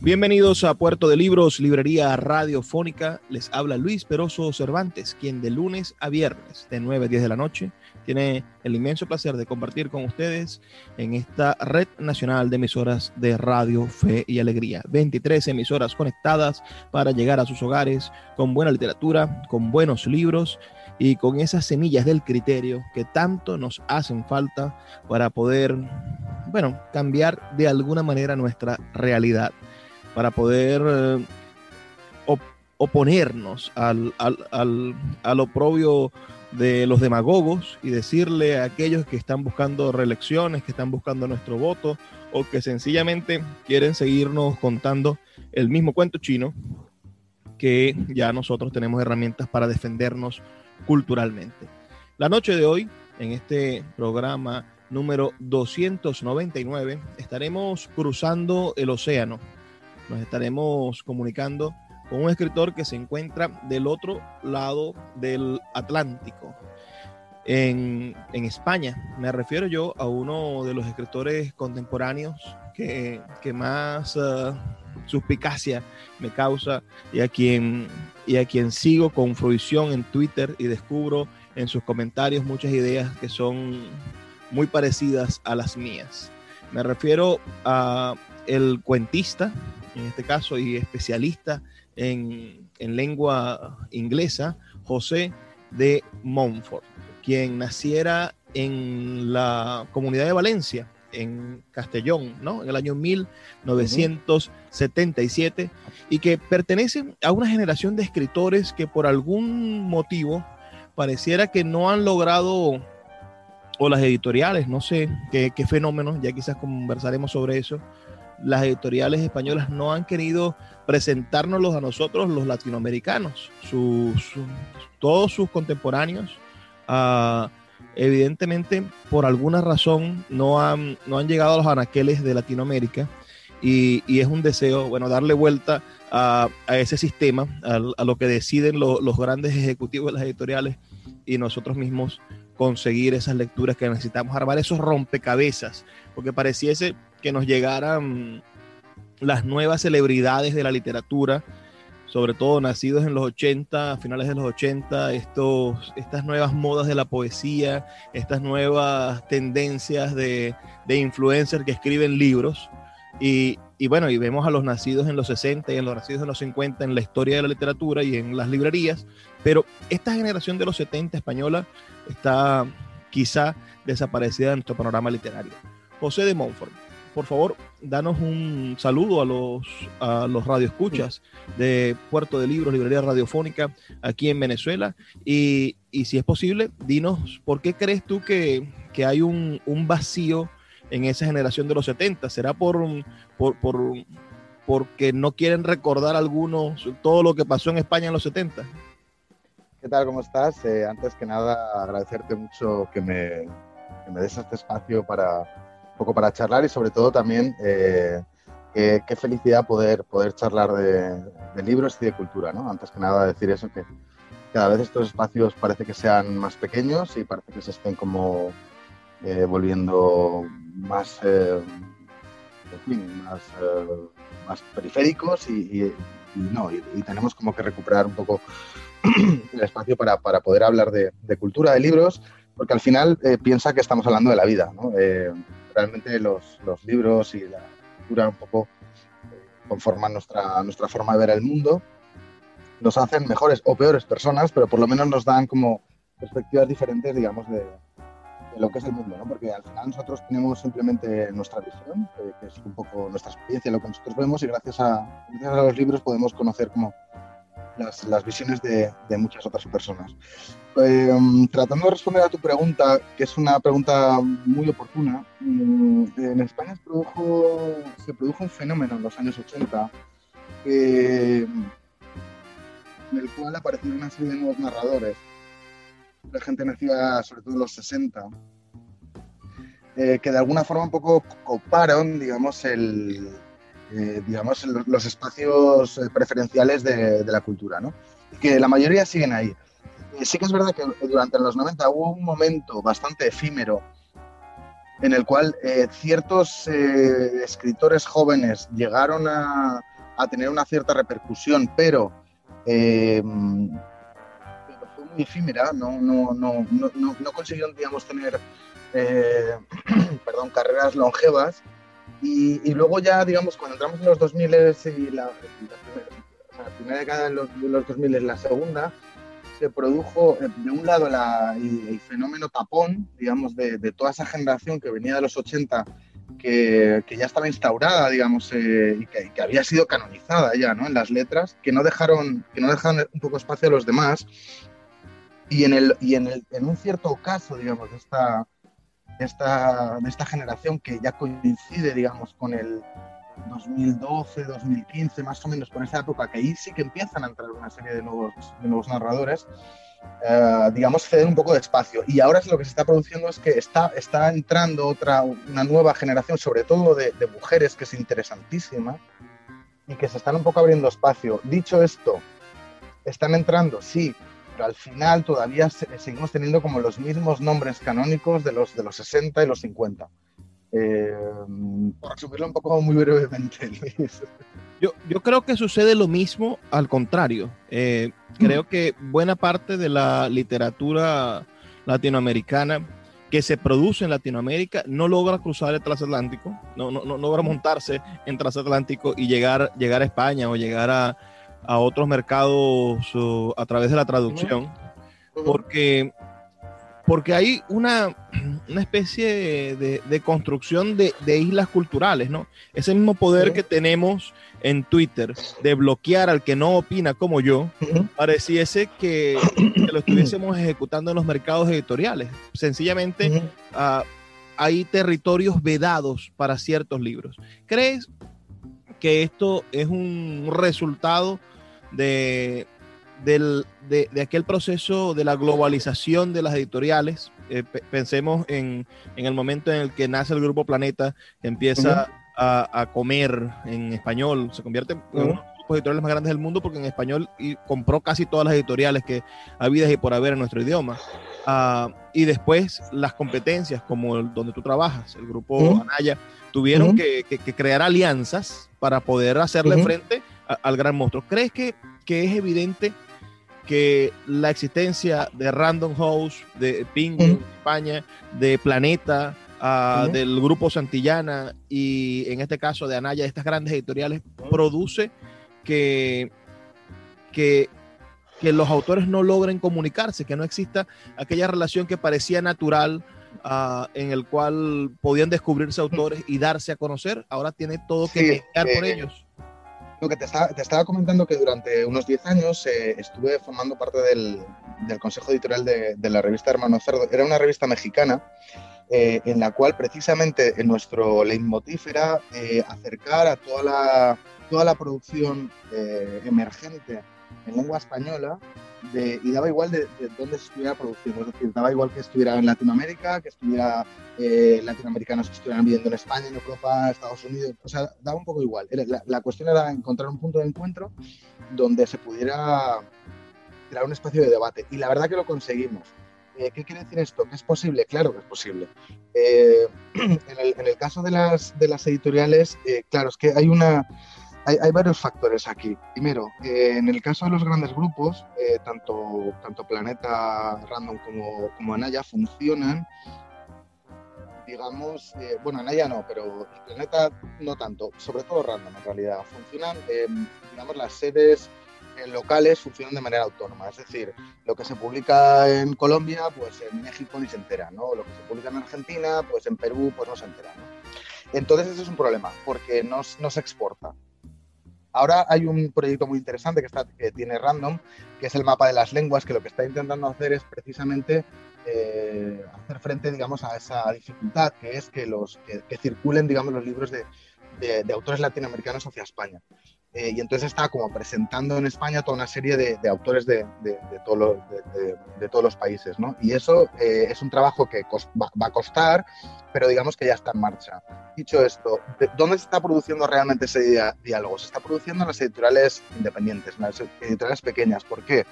Bienvenidos a Puerto de Libros, Librería Radiofónica. Les habla Luis Peroso Cervantes, quien de lunes a viernes, de 9 a 10 de la noche, tiene el inmenso placer de compartir con ustedes en esta red nacional de emisoras de Radio Fe y Alegría. 23 emisoras conectadas para llegar a sus hogares con buena literatura, con buenos libros y con esas semillas del criterio que tanto nos hacen falta para poder, bueno, cambiar de alguna manera nuestra realidad para poder eh, oponernos al, al, al, oprobio de los demagogos y decirle a aquellos que están buscando reelecciones, que están buscando nuestro voto o que sencillamente quieren seguirnos contando el mismo cuento chino que ya nosotros tenemos herramientas para defendernos culturalmente. La noche de hoy, en este programa número 299, estaremos cruzando el océano nos estaremos comunicando con un escritor que se encuentra del otro lado del Atlántico, en, España. Me refiero yo a uno de los escritores contemporáneos que, más uh, suspicacia me causa y a, quien, y a quien sigo con fruición en Twitter y descubro en sus comentarios muchas ideas que son muy parecidas a las mías. Me refiero a el cuentista, en este caso, y especialista en, lengua inglesa, José de Montfort, quien naciera en la comunidad de Valencia, en Castellón, ¿no? En el año 1977, y que pertenece a una generación de escritores que por algún motivo pareciera que no han logrado, o las editoriales, no sé qué, qué fenómeno, ya quizás conversaremos sobre eso, las editoriales españolas no han querido presentárnoslos a nosotros, los latinoamericanos, sus, todos sus contemporáneos. Ah, evidentemente, por alguna razón, no han, no han llegado a los anaqueles de Latinoamérica y, es un deseo, bueno, darle vuelta a, ese sistema, a, lo que deciden los grandes ejecutivos de las editoriales y nosotros mismos conseguir esas lecturas que necesitamos, armar esos rompecabezas, porque pareciese que nos llegaran las nuevas celebridades de la literatura, sobre todo nacidos en los 80, a finales de los 80, estos, estas nuevas modas de la poesía, estas nuevas tendencias de, de influencers que escriben libros. Y, y, bueno, y vemos a los nacidos en los 60 y en los nacidos en los 50 en la historia de la literatura y en las librerías, pero esta generación de los 70 española está quizá desaparecida de nuestro panorama literario. José de Montfort, por favor, danos un saludo a los, a los radioescuchas de Puerto de Libros, Librería Radiofónica, aquí en Venezuela. Y, si es posible, dinos por qué crees tú que, hay un, vacío en esa generación de los 70. ¿Será por, por, porque no quieren recordar algunos todo lo que pasó en España en los 70? ¿Qué tal? ¿Cómo estás? Eh, antes que nada, agradecerte mucho que me, que me des este espacio para poco para charlar y sobre todo también eh, qué, felicidad poder, poder charlar de, libros y de cultura, ¿no? Antes que nada decir eso, que cada vez estos espacios parece que sean más pequeños y parece que se estén como eh, volviendo más, eh, más, más, periféricos y, no, y, tenemos como que recuperar un poco el espacio para, para poder hablar de, de, cultura, de libros, porque al final piensa que estamos hablando de la vida, ¿no? realmente los, los libros y la cultura un poco eh, conforman nuestra, nuestra forma de ver el mundo. nos hacen mejores o peores personas, pero por lo menos nos dan como perspectivas diferentes, digamos, de, lo que es el mundo, ¿no? Porque al final nosotros tenemos simplemente nuestra visión, que es un poco nuestra experiencia, lo que nosotros vemos, y gracias a, gracias a los libros podemos conocer como las, las visiones de, de, muchas otras personas. Eh, tratando de responder a tu pregunta, que es una pregunta muy oportuna, mm, en España se produjo, se produjo un fenómeno en los años 80 eh, en el cual aparecieron una serie de nuevos narradores. La gente nacida sobre todo en los 60, eh, que de alguna forma un poco coparon, digamos, el, eh, digamos, los espacios eh, preferenciales de, la cultura, ¿no? Que la mayoría siguen ahí. sí que es verdad que durante los 90 hubo un momento bastante efímero en el cual ciertos escritores jóvenes llegaron a, tener una cierta repercusión, pero eh, fue muy efímera, no, no, no, no, consiguieron, digamos, tener eh, perdón, carreras longevas. Y, y, luego ya, digamos, cuando entramos en los 2000 y la, la, primera, la primera década de los, de los 2000 la segunda, se produjo, eh, de un lado, la, el, fenómeno tapón, digamos, de, de, toda esa generación que venía de los 80 que, que ya estaba instaurada, digamos, eh, y, que, que, había sido canonizada ya, ¿no? En las letras, que no dejaron, que no dejaron un poco espacio a los demás. Y en, el, y en, el, en un cierto caso, digamos, de esta, esta, de esta generación que ya coincide, digamos, con el 2012, 2015, más o menos, con esa época, que ahí sí que empiezan a entrar una serie de nuevos, de nuevos narradores, Uh, digamos, ceder un poco de espacio. Y ahora lo que se está produciendo es que está, está entrando otra, una nueva generación, sobre todo de, de, mujeres, que es interesantísima y que se están un poco abriendo espacio. Dicho esto, están entrando, sí, pero al final todavía se, seguimos teniendo como los mismos nombres canónicos de los, de los 60 y los 50. Eh, por resumirlo un poco muy brevemente, Luis. Yo, yo, creo que sucede lo mismo al contrario. Eh, creo que buena parte de la literatura latinoamericana que se produce en Latinoamérica no logra cruzar el transatlántico, no, no, no logra montarse en transatlántico y llegar, llegar a España o llegar a, a otros mercados a través de la traducción, porque porque hay una, una especie de, de construcción de, de, islas culturales, ¿no? Ese mismo poder sí. que tenemos en Twitter de bloquear al que no opina como yo, uh -huh. pareciese que, que, lo estuviésemos ejecutando en los mercados editoriales. Sencillamente uh -huh. uh, hay territorios vedados para ciertos libros. ¿Crees que esto es un resultado de, del, de, de, aquel proceso de la globalización de las editoriales. Eh, pensemos en, en, el momento en el que nace el grupo Planeta, que empieza uh -huh. a, a, comer en español, se convierte en uh -huh. uno de los grupos editoriales más grandes del mundo porque en español y compró casi todas las editoriales que habidas y por haber en nuestro idioma. Uh, y después las competencias, como el, donde tú trabajas, el grupo uh -huh. Anaya, tuvieron que, que, que, crear alianzas para poder hacerle frente a, al gran monstruo. ¿Crees que, que es evidente que la existencia de Random House, de Penguin. España, de Planeta, uh, del grupo Santillana y en este caso de Anaya, estas grandes editoriales, produce que, que, que los autores no logren comunicarse, que no exista aquella relación que parecía natural. Uh, en el cual podían descubrirse autores y darse a conocer, ahora tiene todo que sí, mediar eh, por ellos. Lo que te estaba, comentando que durante unos 10 años eh, estuve formando parte del, consejo editorial de, la revista Hermano Cerdo. Era una revista mexicana eh, en la cual precisamente en nuestro leitmotiv era eh, acercar a toda la, toda la producción emergente en lengua española y daba igual de, de, dónde se estuviera produciendo, es decir, daba igual que estuviera en Latinoamérica, que estuviera eh, latinoamericanos que estuvieran viviendo en España, en Europa, Estados Unidos, o sea, daba un poco igual. La, la, cuestión era encontrar un punto de encuentro donde se pudiera crear un espacio de debate y la verdad que lo conseguimos. Eh, ¿Qué quiere decir esto? ¿Que es posible? Claro que es posible. Eh, en, el, caso de las, de las editoriales, eh, claro, es que hay una hay, varios factores aquí. Primero, eh, en el caso de los grandes grupos, eh, tanto, tanto Planeta Random como, como Anaya funcionan, digamos, eh, bueno, Anaya no, pero Planeta no tanto, sobre todo Random en realidad. Funcionan, digamos, las sedes locales funcionan de manera autónoma. Es decir, lo que se publica en Colombia, pues en México ni se entera, ¿no? Lo que se publica en Argentina, pues en Perú, pues no se entera, ¿no? Entonces eso es un problema, porque no se exporta. Ahora hay un proyecto muy interesante que, tiene Random, que es el mapa de las lenguas, que lo que está intentando hacer es precisamente eh, hacer frente, digamos, a esa dificultad, que es que, los, que, circulen, digamos, los libros de, autores latinoamericanos hacia España. Eh, y entonces está como presentando en España toda una serie de, autores de, todos los países, ¿no? Y eso eh, es un trabajo que va, a costar, pero digamos que ya está en marcha. Dicho esto, ¿dónde se está produciendo realmente ese diálogo? Se está produciendo en las editoriales independientes, en las editoriales pequeñas. ¿Por qué?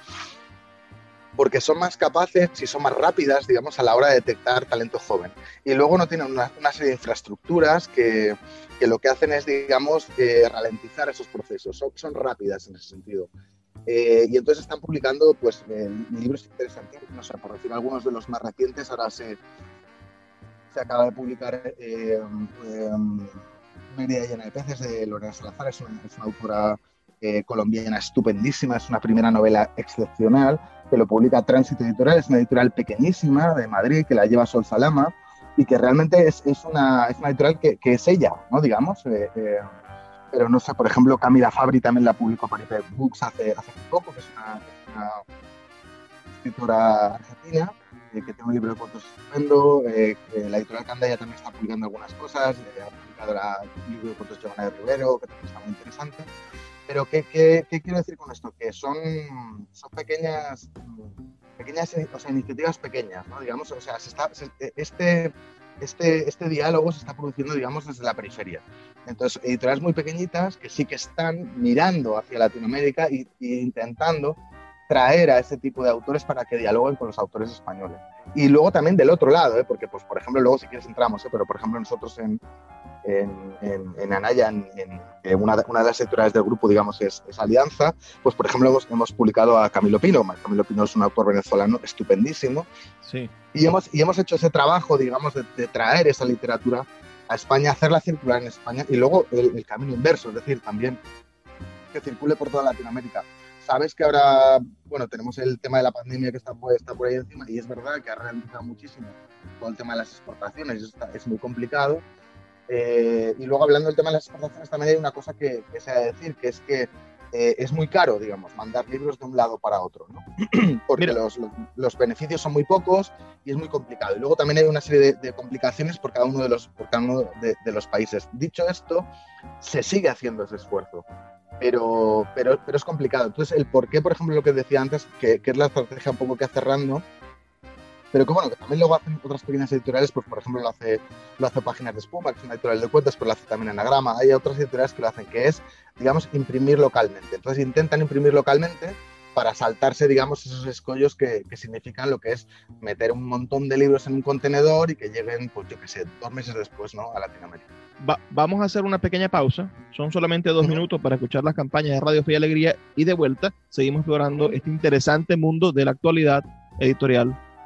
Porque son más capaces y son más rápidas, digamos, a la hora de detectar talento joven. Y luego no tienen una, serie de infraestructuras que, que, lo que hacen es, digamos, eh, ralentizar esos procesos. Son, son, rápidas en ese sentido. Eh, y entonces están publicando pues, eh, libros interesantes, no sé, por decir algunos de los más recientes, ahora se, se acaba de publicar eh, Media llena de peces de Lorena Salazar, es una, es una autora colombiana estupendísima, es una primera novela excepcional que lo publica Tránsito Editorial, es una editorial pequeñísima de Madrid que la lleva Sol Salama y que realmente es, es, una, es una, editorial que, que, es ella, ¿no? Digamos. Eh, eh, pero no sé, por ejemplo, Camila Fabri también la publicó para IP Books hace, hace poco, que es una, escritora argentina eh, que tiene un libro de cuentos estupendo. la editorial Candaya también está publicando algunas cosas. ha publicado el libro de cuentos de Giovanna de Rivero, que también está muy interesante. Pero ¿qué, qué, qué quiero decir con esto? Que son, son pequeñas, pequeñas o sea, iniciativas pequeñas, ¿no? Digamos, o sea, se está, este, este, este diálogo se está produciendo, digamos, desde la periferia. Entonces, editoriales muy pequeñitas que sí que están mirando hacia Latinoamérica e intentando traer a ese tipo de autores para que dialoguen con los autores españoles. Y luego también del otro lado, ¿eh? porque, pues, por ejemplo, luego si quieres entramos, ¿eh? pero por ejemplo nosotros en, en, en, Anaya, en, una, una, de las editoriales del grupo, digamos, es, Alianza, pues por ejemplo hemos, hemos, publicado a Camilo Pino. Camilo Pino es un autor venezolano estupendísimo. Sí. Y hemos, y hemos hecho ese trabajo, digamos, de, traer esa literatura a España, hacerla circular en España y luego el, camino inverso, es decir, también que circule por toda Latinoamérica. Sabes que ahora, bueno, tenemos el tema de la pandemia que está, está por ahí encima y es verdad que ha ralentizado muchísimo todo el tema de las exportaciones, está, es muy complicado eh, y luego hablando del tema de las exportaciones, también hay una cosa que, se ha de decir, que es que eh, es muy caro, digamos, mandar libros de un lado para otro, ¿no? porque los, los, beneficios son muy pocos y es muy complicado. Y luego también hay una serie de, complicaciones por cada uno, de los, por cada uno de, los países. Dicho esto, se sigue haciendo ese esfuerzo. Pero, pero, pero es complicado. Entonces, el por qué, por ejemplo, lo que decía antes, que, que es la estrategia un poco que hace Random, pero que bueno, que también luego hacen otras pequeñas editoriales, pues por ejemplo lo hace, lo hace Páginas de Espuma, que es una editorial de cuentas, pero lo hace también Anagrama. Hay otras editoriales que lo hacen, que es, digamos, imprimir localmente. Entonces intentan imprimir localmente para saltarse, digamos, esos escollos que, que, significan lo que es meter un montón de libros en un contenedor y que lleguen, pues yo qué sé, dos meses después, ¿no? A Latinoamérica. vamos a hacer una pequeña pausa. Son solamente dos minutos para escuchar las campañas de Radio Fe y Alegría y de vuelta seguimos explorando este interesante mundo de la actualidad editorial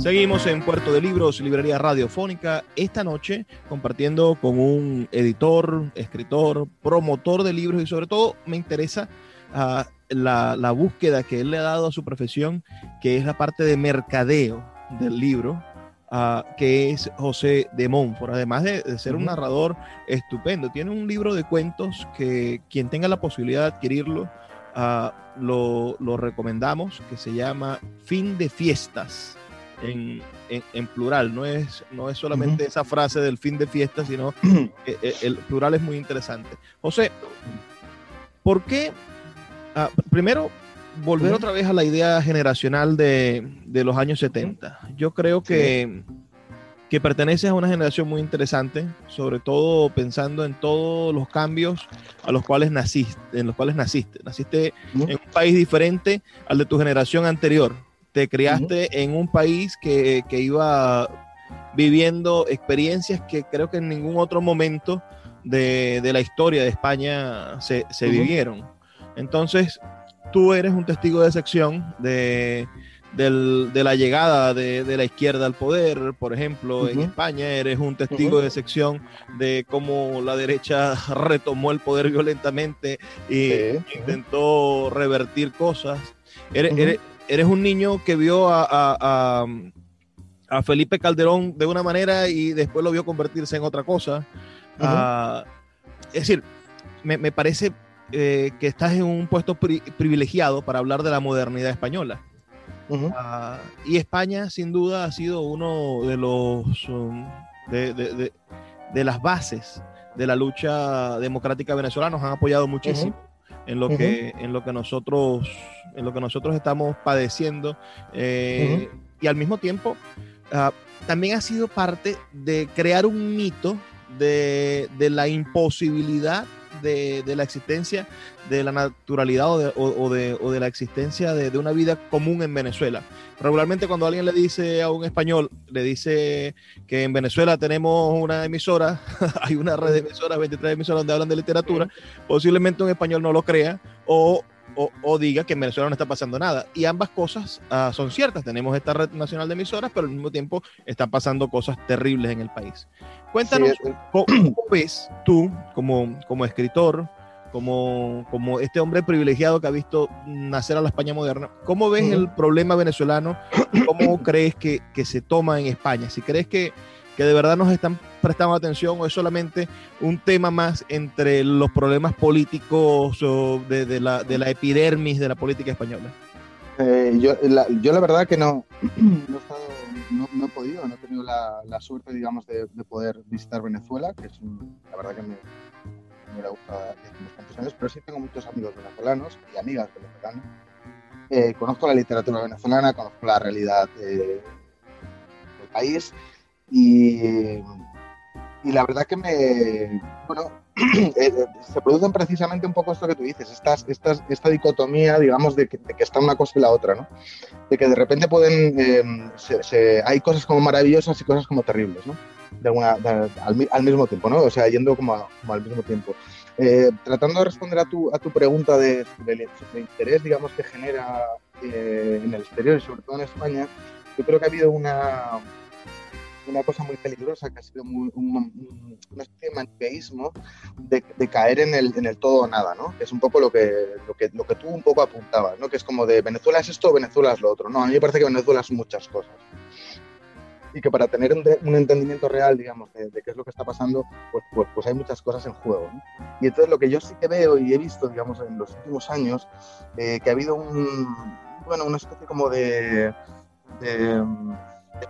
Seguimos en Puerto de Libros, Librería Radiofónica, esta noche compartiendo con un editor, escritor, promotor de libros y sobre todo me interesa ah, la, búsqueda que él le ha dado a su profesión, que es la parte de mercadeo del libro, ah, que es José de Montfort, además de, ser un narrador estupendo. Tiene un libro de cuentos que quien tenga la posibilidad de adquirirlo, ah, lo, lo recomendamos, que se llama Fin de Fiestas en, en, plural, no es, no es solamente esa frase del fin de fiesta, sino que eh, el plural es muy interesante. José, ¿por qué? Ah, primero, volver otra vez a la idea generacional de, de los años 70. Yo creo que que perteneces a una generación muy interesante, sobre todo pensando en todos los cambios a los cuales naciste, en los cuales naciste. Naciste en un país diferente al de tu generación anterior. Te criaste en un país que, que, iba viviendo experiencias que creo que en ningún otro momento de, de la historia de España se, se vivieron. Entonces, tú eres un testigo de sección de del, de la llegada de, de, la izquierda al poder, por ejemplo, en España, eres un testigo de sección de cómo la derecha retomó el poder violentamente e intentó revertir cosas. Eres, eres, un niño que vio a, a, a, Felipe Calderón de una manera y después lo vio convertirse en otra cosa. Ah, es decir, me, me parece eh, que estás en un puesto privilegiado para hablar de la modernidad española. Ah, y España, sin duda, ha sido uno de los um, de, las bases de la lucha democrática venezolana. Nos han apoyado muchísimo en lo que en lo que nosotros en lo que nosotros estamos padeciendo eh, y al mismo tiempo ah, también ha sido parte de crear un mito de, de la imposibilidad de, la existencia de la naturalidad o de, la existencia de, una vida común en Venezuela. Regularmente cuando alguien le dice a un español, le dice que en Venezuela tenemos una emisora, hay una red de emisoras, 23 emisoras donde hablan de literatura, posiblemente un español no lo crea o o, diga que en Venezuela no está pasando nada. Y ambas cosas ah, son ciertas. Tenemos esta red nacional de emisoras, pero al mismo tiempo están pasando cosas terribles en el país. Cuéntanos, ¿cómo, ves tú como, como escritor, como, como este hombre privilegiado que ha visto nacer a la España moderna, ¿cómo ves el problema venezolano? ¿Cómo crees que, que se toma en España? Si crees que que de verdad nos están prestando atención o es solamente un tema más entre los problemas políticos de, la, de la, epidermis de la política española? Eh, yo, la, yo, la, verdad que no, no, no, he podido, no he tenido la, la suerte, digamos, de, de, poder visitar Venezuela, que es la verdad que me, me gusta bastantes años, pero sí tengo muchos amigos venezolanos y amigas venezolanas. Eh, conozco la literatura venezolana, conozco la realidad eh, del país y, y la verdad que me, bueno, eh, eh, se producen precisamente un poco esto que tú dices, estas, estas, esta dicotomía, digamos, de que, está una cosa y la otra, ¿no? De que de repente pueden, eh, hay cosas como maravillosas y cosas como terribles, ¿no? Al, mismo tiempo, ¿no? O sea, yendo como, al mismo tiempo. tratando de responder a tu, a tu pregunta de, de, interés, digamos, que genera en el exterior y sobre todo en España, yo creo que ha habido una, una cosa muy peligrosa que ha sido muy, un, una especie de maniqueísmo de, de, caer en el, en el todo o nada, ¿no? Es un poco lo que, lo que, lo que tú un poco apuntabas, ¿no? Que es como de Venezuela es esto, Venezuela es lo otro. No, a mí me parece que Venezuela son muchas cosas. Y que para tener un, un entendimiento real, digamos, de, qué es lo que está pasando, pues, pues, pues hay muchas cosas en juego. ¿no? Y entonces lo que yo sí que veo y he visto, digamos, en los últimos años, eh, que ha habido un, bueno, una especie como de, de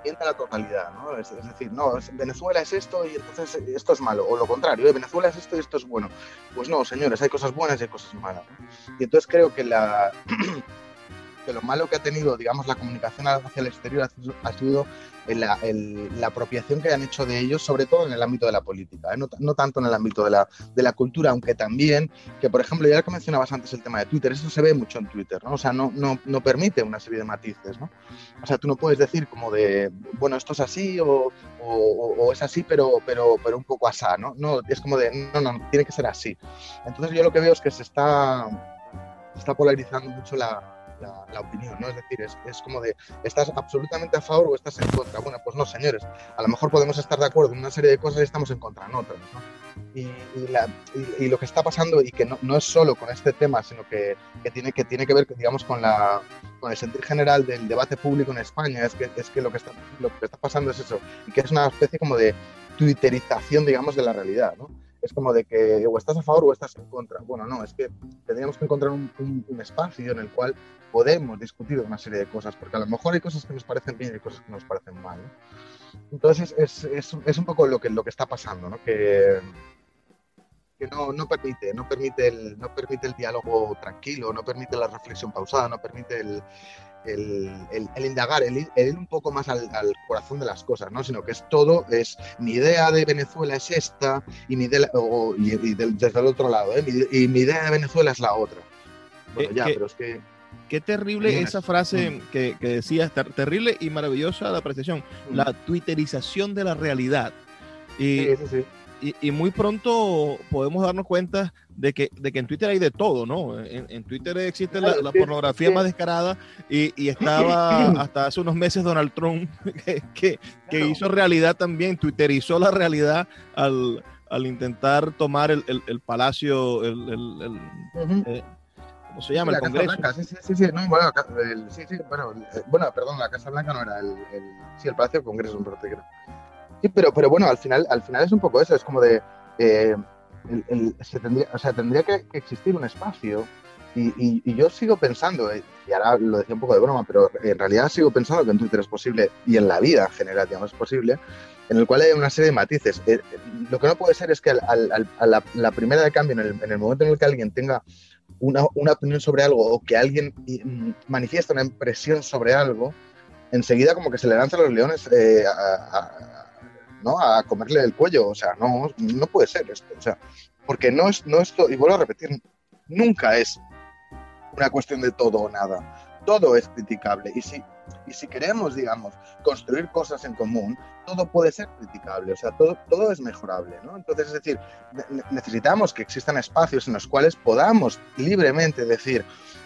miente la totalidad, ¿no? Es, decir, no, Venezuela es esto y entonces esto es malo, o lo contrario, ¿eh? Venezuela es esto y esto es bueno. Pues no, señores, hay cosas buenas y hay cosas malas. Y entonces creo que la lo malo que ha tenido, digamos, la comunicación hacia el exterior ha sido la, la, apropiación que han hecho de ellos, sobre todo en el ámbito de la política, ¿eh? no, tanto en el ámbito de la, cultura, aunque también, que por ejemplo, ya que mencionabas antes el tema de Twitter, eso se ve mucho en Twitter, ¿no? O sea, no, permite una serie de matices, ¿no? O sea, tú no puedes decir como de, bueno, esto es así o es así, pero, pero, pero un poco asá, ¿no? No, es como de, no, no, tiene que ser así. Entonces yo lo que veo es que se está, se está polarizando mucho la, la, opinión, ¿no? Es decir, es, es, como de, ¿estás absolutamente a favor o estás en contra? Bueno, pues no, señores, a lo mejor podemos estar de acuerdo en una serie de cosas y estamos en contra en otras, ¿no? Y, y, la, y, y, lo que está pasando, y que no, no, es solo con este tema, sino que, que, tiene, que tiene que ver, digamos, con, la, con el sentir general del debate público en España, es que, es que, lo, que está, lo que está pasando es eso, y que es una especie como de twitterización, digamos, de la realidad, ¿no? Es como de que o estás a favor o estás en contra. Bueno, no, es que tendríamos que encontrar un, un, un, espacio en el cual podemos discutir una serie de cosas, porque a lo mejor hay cosas que nos parecen bien y hay cosas que nos parecen mal. ¿no? Entonces es, es, es, un poco lo que, lo que está pasando, ¿no? que, que no, no permite, no permite, el, no permite el diálogo tranquilo, no permite la reflexión pausada, no permite el, el, el, indagar, el, ir un poco más al, corazón de las cosas, ¿no? Sino que es todo, es mi idea de Venezuela es esta y mi idea, y, desde el otro lado, ¿eh? y mi idea de Venezuela es la otra. Bueno, ya, pero es que... Qué terrible esa frase mm. que, que decías, terrible y maravillosa la apreciación, mm. la twitterización de la realidad. Y, sí, sí y, muy pronto podemos darnos cuenta de que, de que en Twitter hay de todo, ¿no? En, Twitter existe la, pornografía más descarada y, y, estaba hasta hace unos meses Donald Trump que, que, hizo realidad también, twitterizó la realidad al, al intentar tomar el, el, palacio, el, eh, ¿cómo se llama? el Congreso. sí, sí, sí, no, bueno, sí, sí, bueno, eh, bueno, perdón, la Casa Blanca no era el, sí, el Palacio del Congreso, un creo. Sí, pero, pero bueno, al final, al final es un poco eso, es como de, eh, se tendría, o sea, tendría que, existir un espacio y, y, yo sigo pensando, eh, y ahora lo decía un poco de broma, pero en realidad sigo pensando que en Twitter es posible y en la vida en general, digamos, es posible, en el cual hay una serie de matices. Eh, lo que no puede ser es que al, a la, primera de cambio, en el, en el, momento en el que alguien tenga una, una opinión sobre algo o que alguien mm, manifiesta una impresión sobre algo, enseguida como que se le lanzan los leones a ¿no? A comerle el cuello, o sea, no, no puede ser esto, o sea, porque no es, no esto, y vuelvo a repetir, nunca es una cuestión de todo o nada, todo es criticable, y si, y si queremos, digamos, construir cosas en común, todo puede ser criticable, o sea, todo, todo es mejorable, ¿no? Entonces, es decir, necesitamos que existan espacios en los cuales podamos libremente decir,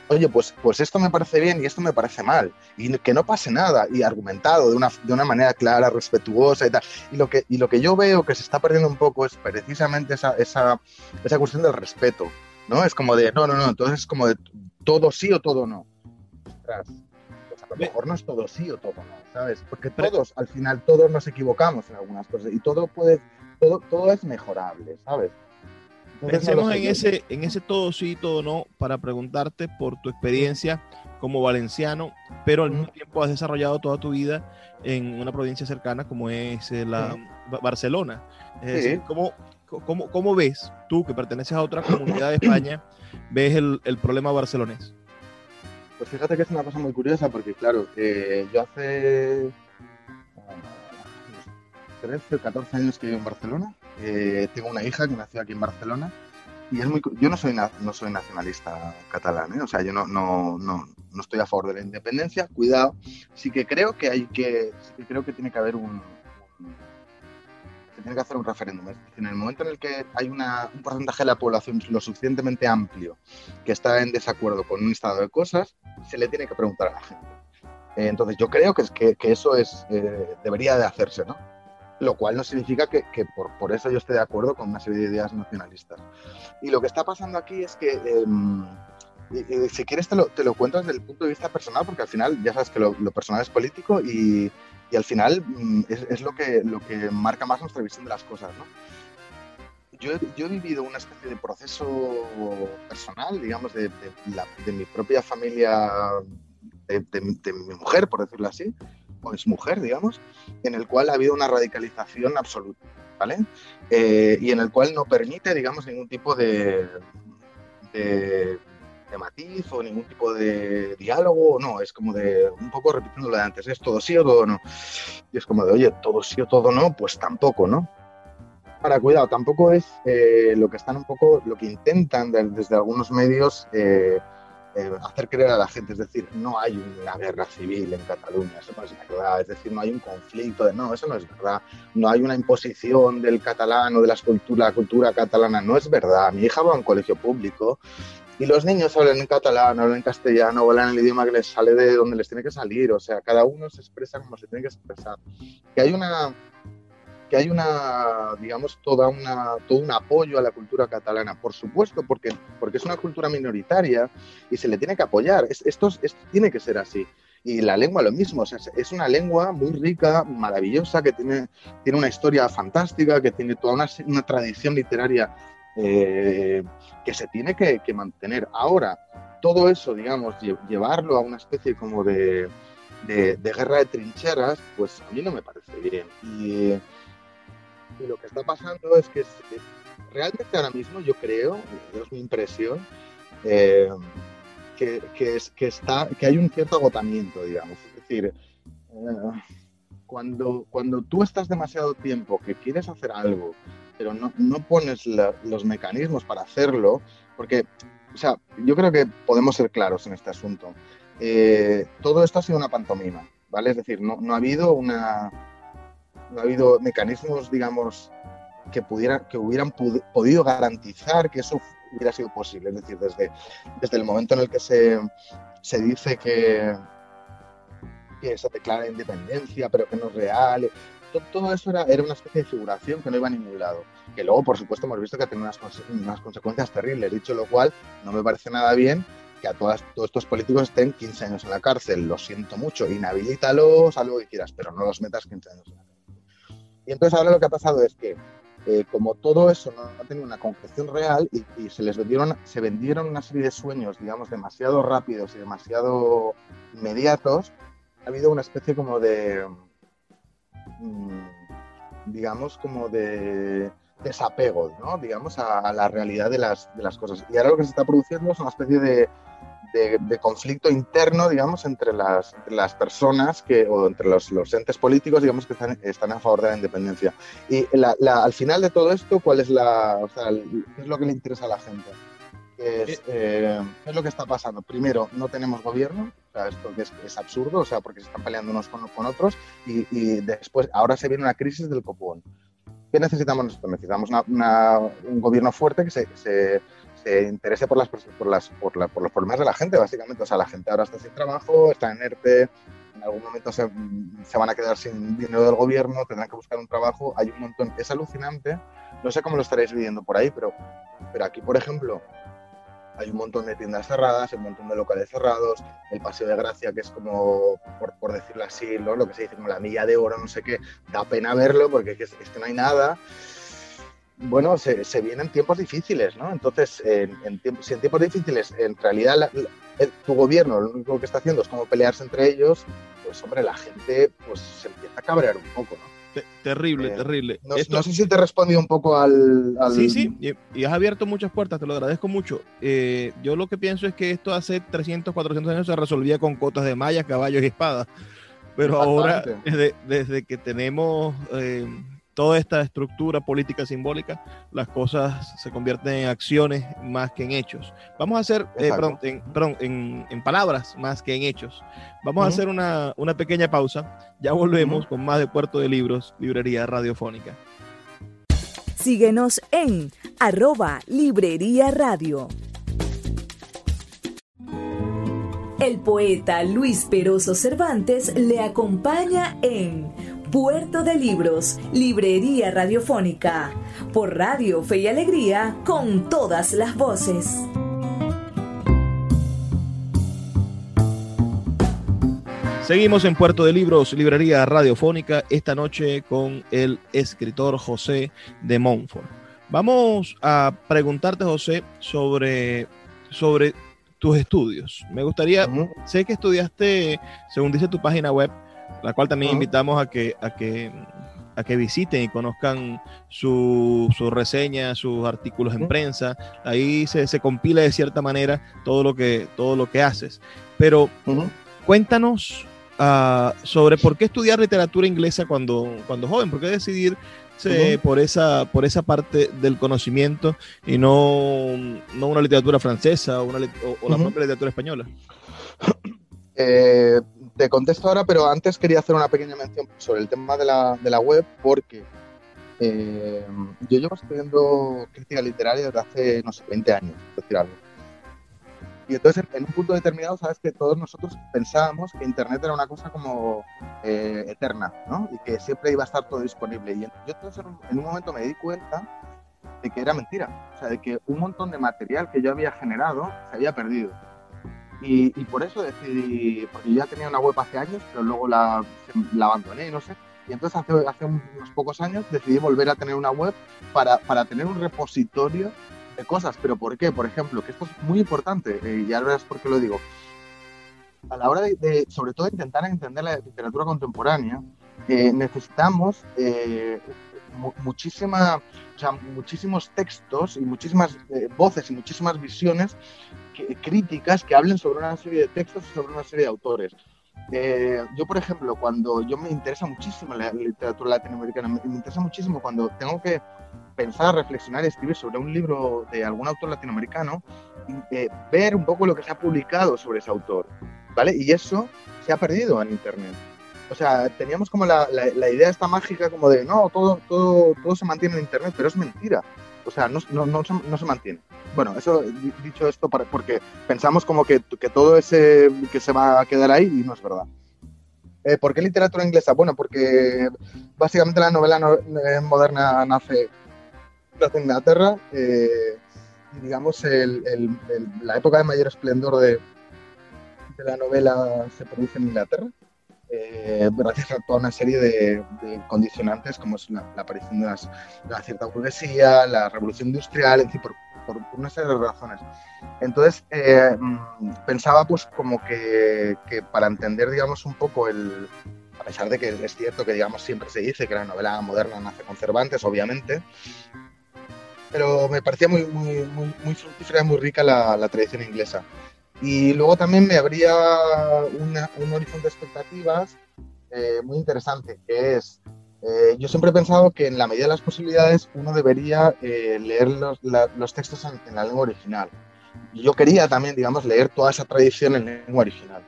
oye, pues, pues esto me parece bien y esto me parece mal, y que no pase nada, y argumentado de una, de una manera clara, respetuosa y tal. Y lo, que, y lo que yo veo que se está perdiendo un poco es precisamente esa, esa, esa cuestión del respeto, ¿no? Es como de, no, no, no, entonces es como de todo sí o todo no. Ostras, pues a lo mejor no es todo sí o todo no, ¿sabes? Porque todos, al final, todos nos equivocamos en algunas cosas y todo puede, todo, todo es mejorable, ¿sabes? Pensemos en ese, en ese todo sí, todo no, para preguntarte por tu experiencia como valenciano, pero al mismo tiempo has desarrollado toda tu vida en una provincia cercana como es eh, la Barcelona. Es ¿cómo, cómo, ves tú, que perteneces a otra comunidad de España, ves el, el problema barcelonés? Pues fíjate que es una cosa muy curiosa porque, claro, eh, yo hace 13 o 14 años que vivo en Barcelona eh, tengo una hija que nació aquí en Barcelona y es muy, yo no soy, no soy nacionalista catalán, ¿eh? o sea, yo no, no, no, no, estoy a favor de la independencia, cuidado, sí que creo que hay que, sí creo que tiene que haber un, tiene que hacer un referéndum. Es decir, en el momento en el que hay una, un porcentaje de la población lo suficientemente amplio que está en desacuerdo con un estado de cosas, se le tiene que preguntar a la gente. Eh, entonces yo creo que, que, que eso es, debería de hacerse, ¿no? Lo cual no significa que, por, eso yo esté de acuerdo con una serie de ideas nacionalistas. Y lo que está pasando aquí es que, em, si quieres te lo, te lo, cuento desde el punto de vista personal, porque al final ya sabes que lo, personal es político y, al final mm, es, lo, que, lo que marca más nuestra visión de las cosas. Yo, he vivido una especie de proceso personal, digamos, de, mi propia familia, de mi mujer, por decirlo así, es mujer, digamos, en el cual ha habido una radicalización absoluta, ¿vale? Eh, y en el cual no permite, digamos, ningún tipo de, de, matiz o ningún tipo de diálogo, no, es como de, un poco repitiendo lo de antes, es todo sí o todo no. Y es como de, oye, todo sí o todo no, pues tampoco, ¿no? Para cuidado, tampoco es eh, lo que están un poco, lo que intentan desde algunos medios eh, eh, hacer creer a la gente, es decir, no hay una guerra civil en Cataluña, eso no es verdad, es decir, no hay un conflicto, de, no, eso no es verdad, no hay una imposición del catalán o de la cultura, la cultura catalana, no es verdad. Mi hija va a un colegio público y los niños hablan en catalán, hablan en castellano, hablan el idioma que les sale de donde les tiene que salir, o sea, cada uno se expresa como se tiene que expresar. Que hay una que hay una, digamos, toda una, todo un apoyo a la cultura catalana, por supuesto, porque, porque es una cultura minoritaria y se le tiene que apoyar. esto, tiene que ser así. Y la lengua lo mismo, es una lengua muy rica, maravillosa, que tiene, tiene una historia fantástica, que tiene toda una, una tradición literaria eh, que se tiene que, que, mantener. Ahora, todo eso, digamos, llevarlo a una especie como de, de, de, guerra de trincheras, pues a mí no me parece bien. Y, y lo que está pasando es que realmente ahora mismo yo creo, es mi impresión, eh, que, es, que, está, que hay un cierto agotamiento, digamos. Es decir, eh, cuando, cuando tú estás demasiado tiempo que quieres hacer algo, pero no, no pones los mecanismos para hacerlo, porque, o sea, yo creo que podemos ser claros en este asunto. Eh, todo esto ha sido una pantomima, ¿vale? Es decir, no, no ha habido una... No ha habido mecanismos, digamos, que, pudiera, que hubieran podido garantizar que eso hubiera sido posible. Es decir, desde, desde el momento en el que se, se dice que, que se declara independencia, pero que no es real. Todo, eso era, era, una especie de figuración que no iba a ningún lado. Que luego, por supuesto, hemos visto que tiene unas, unas consecuencias terribles. Dicho lo cual, no me parece nada bien que a todas, todos estos políticos estén 15 años en la cárcel. Lo siento mucho, inhabilítalos, haz lo que quieras, pero no los metas 15 años en la cárcel. Y entonces ahora lo que ha pasado es que eh, como todo eso no ha tenido una concreción real y, se les vendieron, se vendieron una serie de sueños, digamos, demasiado rápidos y demasiado inmediatos, ha habido una especie como de, mm, digamos, como de desapego, ¿no? Digamos, a, a la realidad de las, de las cosas. Y ahora lo que se está produciendo es una especie de, de, conflicto interno, digamos, entre las, las, personas que, o entre los, los, entes políticos, digamos, que están, están, a favor de la independencia. Y la, al final de todo esto, ¿cuál es la, o sea, qué es lo que le interesa a la gente? Es, eh, ¿Qué es lo que está pasando? Primero, no tenemos gobierno, o sea, esto es, es absurdo, o sea, porque se están peleando unos con, con otros, y, y, después, ahora se viene una crisis del copón. ¿Qué necesitamos nosotros? Necesitamos una, un gobierno fuerte que se, se se interese por, las, por, las, por, la, por, los problemas de la gente, básicamente. O sea, la gente ahora está sin trabajo, está en ERTE, en algún momento se, se, van a quedar sin dinero del gobierno, tendrán que buscar un trabajo, hay un montón. Es alucinante, no sé cómo lo estaréis viviendo por ahí, pero, pero aquí, por ejemplo, hay un montón de tiendas cerradas, un montón de locales cerrados, el Paseo de Gracia, que es como, por, por decirlo así, ¿no? lo que se dice como la milla de oro, no sé qué, da pena verlo porque es, es que no hay nada bueno, se, se, vienen tiempos difíciles, ¿no? Entonces, en, en tiempos, si en tiempos difíciles, en realidad la, la, tu gobierno lo único que está haciendo es como pelearse entre ellos, pues hombre, la gente pues se empieza a cabrear un poco, ¿no? Terrible, eh, terrible. No, Esto... no, sé si te respondí un poco al... al... Sí, sí, y, y, has abierto muchas puertas, te lo agradezco mucho. Eh, yo lo que pienso es que esto hace 300, 400 años se resolvía con cotas de mallas, caballos y espadas, pero ahora, desde, desde, que tenemos... Eh, toda esta estructura política simbólica, las cosas se convierten en acciones más que en hechos. Vamos a hacer, eh, perdón, en, perdón en, en, palabras más que en hechos. Vamos uh -huh. a hacer una, una, pequeña pausa. Ya volvemos uh -huh. con más de Puerto de Libros, Librería Radiofónica. Síguenos en arroba Librería Radio. El poeta Luis Peroso Cervantes le acompaña en Puerto de Libros, Librería Radiofónica, por Radio Fe y Alegría, con todas las voces. Seguimos en Puerto de Libros, Librería Radiofónica, esta noche con el escritor José de Montfort. Vamos a preguntarte, José, sobre, sobre tus estudios. Me gustaría, uh -huh. sé que estudiaste, según dice tu página web, la cual también uh -huh. invitamos a que, a que a que visiten y conozcan su, su reseña, sus artículos en uh -huh. prensa. Ahí se, se, compila de cierta manera todo lo que, todo lo que haces. Pero uh -huh. cuéntanos uh, sobre por qué estudiar literatura inglesa cuando, cuando joven, por qué decidir por, esa, por esa parte del conocimiento y no, no una literatura francesa o, una, o, o la propia literatura española. Eh, te contesto ahora, pero antes quería hacer una pequeña mención sobre el tema de la, web, porque eh, yo llevo estudiando crítica literaria desde hace, no sé, 20 años, decir algo. Y entonces, en un punto determinado, sabes que todos nosotros pensábamos que Internet era una cosa como eh, eterna, ¿no? Y que siempre iba a estar todo disponible. Y yo entonces, en un momento me di cuenta de que era mentira. O sea, de que un montón de material que yo había generado se había perdido. Y, por eso decidí, porque yo ya tenía una web hace años, pero luego la, la abandoné, no sé. Y entonces hace, unos pocos años decidí volver a tener una web para, para, tener un repositorio de cosas. ¿Pero por qué? Por ejemplo, que esto es muy importante, eh, y ahora verás por qué lo digo. A la hora de, sobre todo, intentar entender la literatura contemporánea, eh, necesitamos eh, muchísima, o sea, muchísimos textos y muchísimas eh, voces y muchísimas visiones críticas que hablen sobre una serie de textos sobre una serie de autores. Eh, yo, por ejemplo, cuando yo me interesa muchísimo la literatura latinoamericana, me, interesa muchísimo cuando tengo que pensar, reflexionar y escribir sobre un libro de algún autor latinoamericano, eh, ver un poco lo que se ha publicado sobre ese autor, ¿vale? Y eso se ha perdido en Internet. O sea, teníamos como la, la, idea esta mágica como de, no, todo, todo, todo se mantiene en Internet, pero es mentira. O sea, no, no, no, se mantiene. Bueno, eso dicho esto porque pensamos como que, que, todo ese que se va a quedar ahí y no es verdad. Eh, ¿Por qué literatura inglesa? Bueno, porque básicamente la novela eh, moderna nace, en Inglaterra eh, y digamos el, el, la época de mayor esplendor de, de la novela se produce en Inglaterra. Eh, gracias a toda una serie de, condicionantes como es la, aparición de, una cierta burguesía, la revolución industrial, en fin, por, por, una serie de razones. Entonces, eh, mm, pensaba pues como que, que, para entender, digamos, un poco el... A pesar de que es cierto que, digamos, siempre se dice que la novela moderna nace con Cervantes, obviamente, pero me parecía muy, muy, muy, muy fructífera y muy rica la, la tradición inglesa. Y luego también me abría un horizonte de expectativas eh, muy interesante, que es, eh, yo siempre he pensado que en la medida de las posibilidades uno debería eh, leer los, los textos en, la lengua original. Y yo quería también, digamos, leer toda esa tradición en lengua original.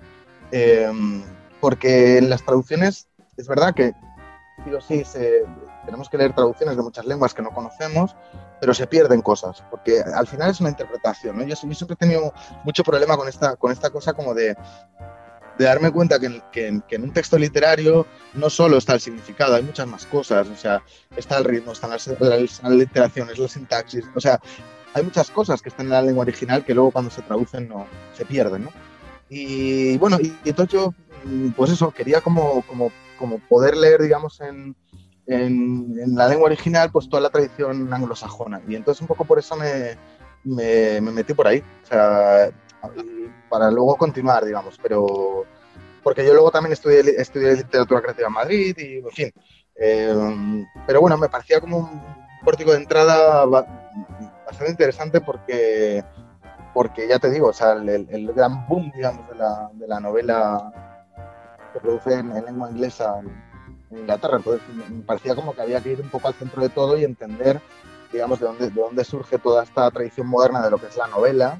porque en las traducciones es verdad que sí o sí se, tenemos que leer traducciones de muchas lenguas que no conocemos, pero se pierden cosas, porque al final es una interpretación. ¿no? Yo, siempre he tenido mucho problema con esta, con esta cosa como de, de darme cuenta que, que, en un texto literario no solo está el significado, hay muchas más cosas, o sea, está el ritmo, están las, las, literaciones, la sintaxis, o sea, hay muchas cosas que están en la lengua original que luego cuando se traducen no se pierden, ¿no? Y bueno, y, y entonces yo, pues eso, quería como, como, como poder leer, digamos, en, en, la lengua original pues toda la tradición anglosajona. Y entonces un poco por eso me, me, metí por ahí, o sea, para luego continuar, digamos, pero porque yo luego también estudié, estudié literatura creativa en Madrid y, en fin, eh, pero bueno, me parecía como un pórtico de entrada bastante interesante porque, porque ya te digo, o sea, el, gran boom, digamos, de la, de la novela que produce en, en lengua inglesa Inglaterra. Entonces me parecía como que había que ir un poco al centro de todo y entender, digamos, de dónde, de dónde surge toda esta tradición moderna de lo que es la novela,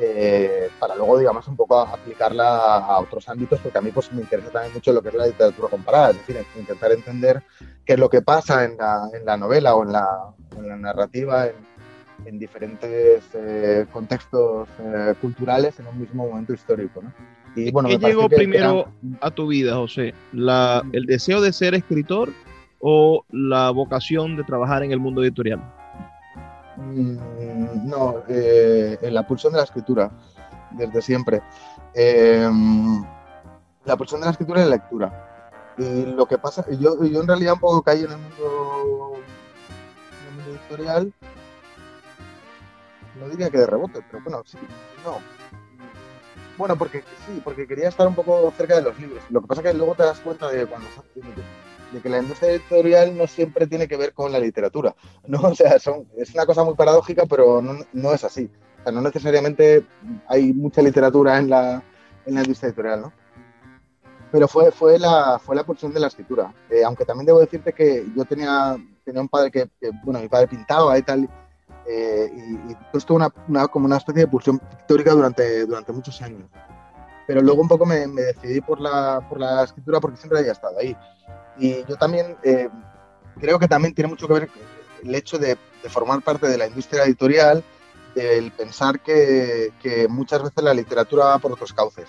eh, para luego, digamos, un poco aplicarla a otros ámbitos, porque a mí pues, me interesa también mucho lo que es la literatura comparada, es decir, intentar entender qué es lo que pasa en la, en la novela o en la, en la narrativa, en, en diferentes eh, contextos eh, culturales en un mismo momento histórico. ¿no? Y, bueno, ¿Qué llegó primero a tu vida, José? La, ¿El deseo de ser escritor o la vocación de trabajar en el mundo editorial? Mm, no, eh, la pulsión de la escritura, desde siempre. Em, la pulsión de la escritura y la lectura. Y lo que pasa, yo, yo en realidad un poco caí en el mundo, en el mundo editorial, no diría que de rebote, pero bueno, sí, no, bueno, porque sí, porque quería estar un poco cerca de los libros. Lo que pasa es que luego te das cuenta de cuando de que la industria editorial no siempre tiene que ver con la literatura. ¿no? O sea, son, es una cosa muy paradójica, pero no, es así. O sea, no necesariamente hay mucha literatura en la, en la industria editorial, ¿no? Pero fue, fue, la, fue la porción de la escritura. Eh, aunque también debo decirte que yo tenía, tenía un padre que, que, bueno, mi padre pintaba y tal, eh, y, y una, una, como una especie de pulsión pictórica durante, durante muchos años. Pero luego un poco me, me, decidí por la, por la escritura porque siempre había estado ahí. Y yo también eh, creo que también tiene mucho que ver el hecho de, de formar parte de la industria editorial, el pensar que, que, muchas veces la literatura va por otros cauces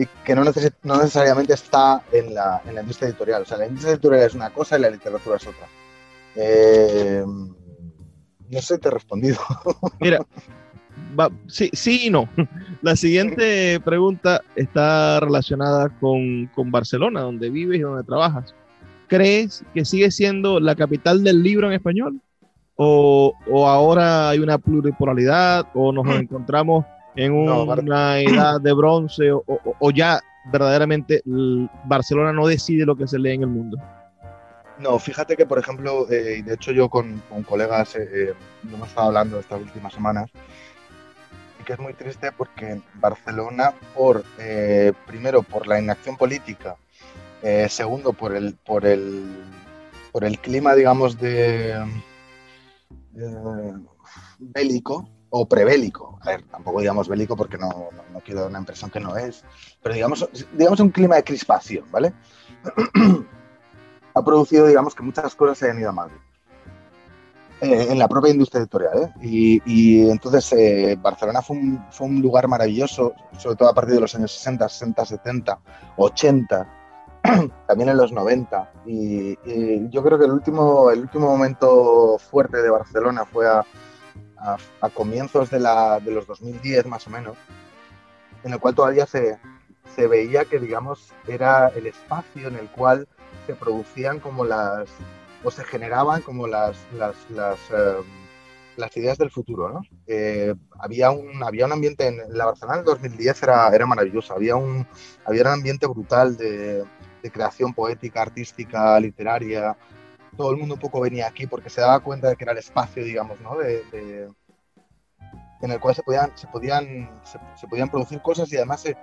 y que no, neces no necesariamente está en la, en la, industria editorial. O sea, la industria editorial es una cosa y la literatura es otra. Eh, no sé, te he respondido. Mira, sí, sí y no. La siguiente pregunta está relacionada con, con, Barcelona, donde vives y donde trabajas. ¿Crees que sigue siendo la capital del libro en español? ¿O, o ahora hay una pluripolaridad? ¿O nos encontramos en una edad de bronce? O, o, o ya verdaderamente Barcelona no decide lo que se lee en el mundo? No, fíjate que, por ejemplo, eh, y de hecho yo con, colegas eh, eh, no hemos estado hablando estas últimas semanas, y que es muy triste porque Barcelona, por primero por la inacción política, segundo por el, por el por el clima, digamos, de bélico o prebélico. A ver, tampoco digamos bélico porque no, no, quiero dar una impresión que no es, pero digamos, digamos un clima de crispación, ¿vale? ha producido, digamos, que muchas cosas se han ido a Madrid. Eh, en la propia industria editorial. ¿eh? Y, entonces eh, Barcelona fue un, fue un, lugar maravilloso, sobre todo a partir de los años 60, 60, 70, 80, también en los 90. Y, yo creo que el último, el último momento fuerte de Barcelona fue a, a, comienzos de, la, de los 2010 más o menos, en el cual todavía se, se veía que, digamos, era el espacio en el cual se producían como las, o se generaban como las, las, las, em, las ideas del futuro, ¿no? Eh, había, un, había un ambiente, en la Barcelona del 2010 era, era maravilloso, había un, había un ambiente brutal de, de creación poética, artística, literaria, todo el mundo un poco venía aquí porque se daba cuenta de que era el espacio, digamos, ¿no? De, en el cual se podían, se podían, se, podían producir cosas y además se,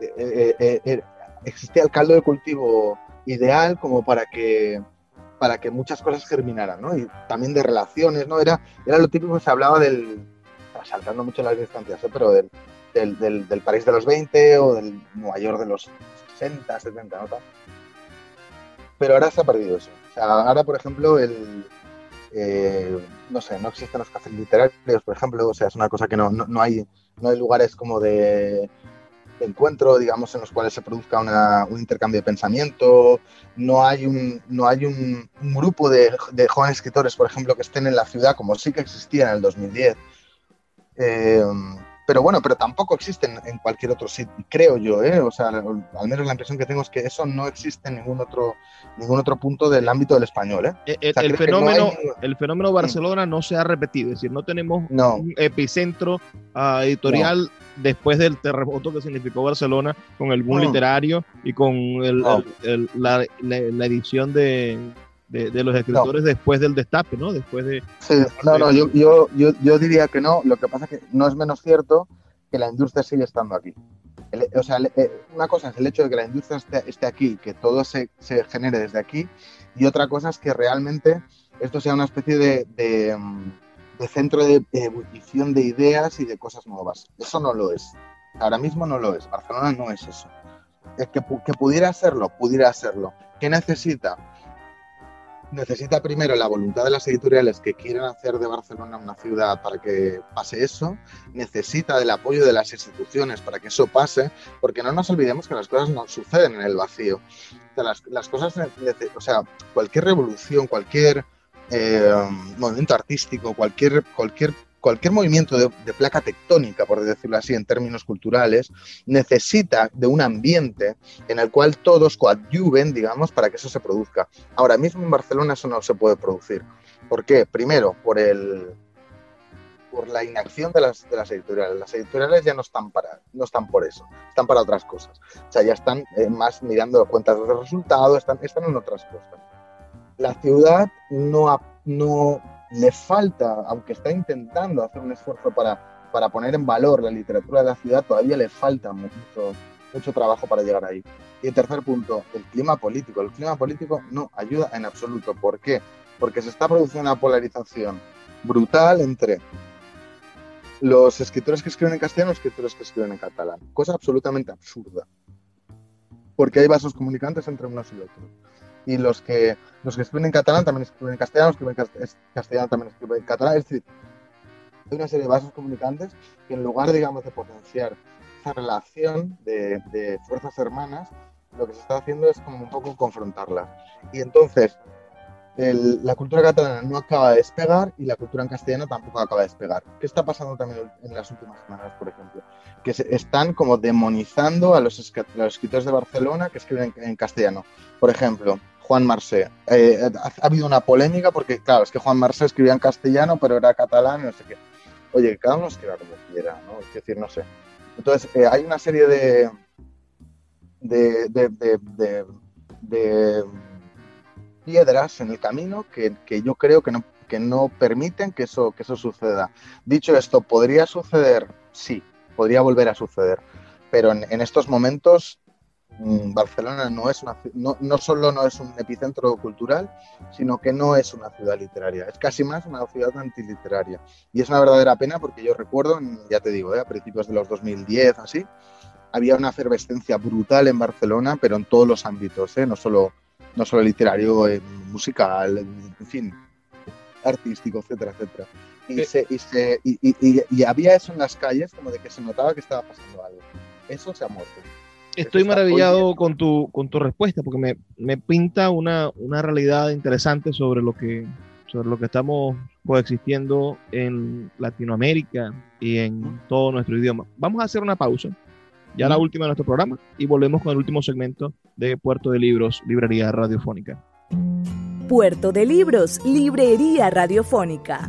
eh, eh, existía el caldo de cultivo ideal como para que para que muchas cosas germinaran, ¿no? Y también de relaciones, ¿no? Era, era lo típico que se hablaba del, saltando mucho las distancias, ¿eh? pero del, del, del, París de los 20 o del Nueva York de los 60, 70, ¿no? Pero ahora se ha perdido eso. O sea, ahora, por ejemplo, el, eh, no sé, no existen los cafés literarios, por ejemplo, o sea, es una cosa que no, no, no hay, no hay lugares como de encuentro, digamos, en los cuales se produzca un intercambio de pensamiento. No hay un, no hay un, grupo de, jóvenes escritores, por ejemplo, que estén en la ciudad, como sí que existía en el 2010. Eh, pero bueno, pero tampoco existen en cualquier otro sitio, creo yo, ¿eh? o sea, al menos la impresión que tengo es que eso no existe en ningún otro, ningún otro punto del ámbito del español. el, fenómeno, el fenómeno mm. Barcelona no se ha repetido, es decir, no tenemos un epicentro uh, editorial después del terremoto que significó Barcelona con el boom literario y con el, la, la edición de, de, los escritores después del destape, ¿no? Después de... Sí, no, no, yo, yo, yo, yo, diría que no. Lo que pasa es que no es menos cierto que la industria sigue estando aquí. o sea, eh, una cosa es el hecho de que la industria esté, aquí, que todo se, se, genere desde aquí, y otra cosa es que realmente esto sea una especie de, de, centro de ebullición de ideas y de cosas nuevas. Eso no lo es. Ahora mismo no lo es. Barcelona no es eso. Es que, que pudiera serlo, pudiera serlo. ¿Qué necesita? necesita primero la voluntad de las editoriales que quieren hacer de Barcelona una ciudad para que pase eso, necesita del apoyo de las instituciones para que eso pase, porque no nos olvidemos que las cosas no suceden en el vacío. Sea, las, cosas, o sea, cualquier revolución, cualquier eh, movimiento artístico, cualquier, cualquier cualquier movimiento de, placa tectónica, por decirlo así, en términos culturales, necesita de un ambiente en el cual todos coadyuven, digamos, para que eso se produzca. Ahora mismo en Barcelona eso no se puede producir. ¿Por qué? Primero, por el por la inacción de las, de las editoriales. Las editoriales ya no están para, no están por eso, están para otras cosas. O sea, ya están eh, más mirando cuentas de resultados, están, están en otras cosas. La ciudad no, le falta, aunque está intentando hacer un esfuerzo para, para poner en valor la literatura de la ciudad, todavía le falta mucho, mucho trabajo para llegar ahí. Y el tercer punto, el clima político. El clima político no ayuda en absoluto. ¿Por qué? Porque se está produciendo una polarización brutal entre los escritores que escriben en castellano y los escritores que escriben en catalán. Cosa absolutamente absurda. Porque hay vasos comunicantes entre unos y otros y los que, los que escriben en catalán también escriben en castellano, los que escriben en castellano también escriben en catalán. Es decir, hay una serie de vasos comunicantes que en lugar, digamos, de potenciar esa relación de, de fuerzas hermanas, lo que se está haciendo es como un poco confrontarlas. Y entonces, la cultura catalana no acaba de despegar y la cultura en castellano tampoco acaba de despegar. ¿Qué está pasando también en las últimas semanas, por ejemplo? Que se están como demonizando a los, escritores de Barcelona que escriben en, castellano. Por ejemplo, Juan Marsé. Eh, ha, habido una polémica porque, claro, es que Juan Marsé escribía en castellano, pero era catalán no sé qué. Oye, cada uno escriba como quiera, ¿no? Es decir, no sé. Entonces, eh, hay una serie de, de, de piedras en el camino que, que yo creo que no, que no permiten que eso, que eso suceda. Dicho esto, ¿podría suceder? Sí, podría volver a suceder. Pero en, en estos momentos Barcelona no es una no, no, solo no es un epicentro cultural, sino que no es una ciudad literaria. Es casi más una ciudad antiliteraria. Y es una verdadera pena porque yo recuerdo, ya te digo, ¿eh? a principios de los 2010, así, había una efervescencia brutal en Barcelona, pero en todos los ámbitos, ¿eh? no, solo, no solo literario, eh, musical, en fin, artístico, etcétera, etcétera. Y, se, y, se, y, y- y había eso en las calles, como de que se notaba que estaba pasando algo. Eso se ha muerto. Estoy maravillado con tu, con tu respuesta porque me, me pinta una, una realidad interesante sobre lo que sobre lo que estamos coexistiendo en Latinoamérica y en todo nuestro idioma. Vamos a hacer una pausa, ya la última de nuestro programa, y volvemos con el último segmento de Puerto de Libros, Librería Radiofónica. Puerto de Libros, Librería Radiofónica,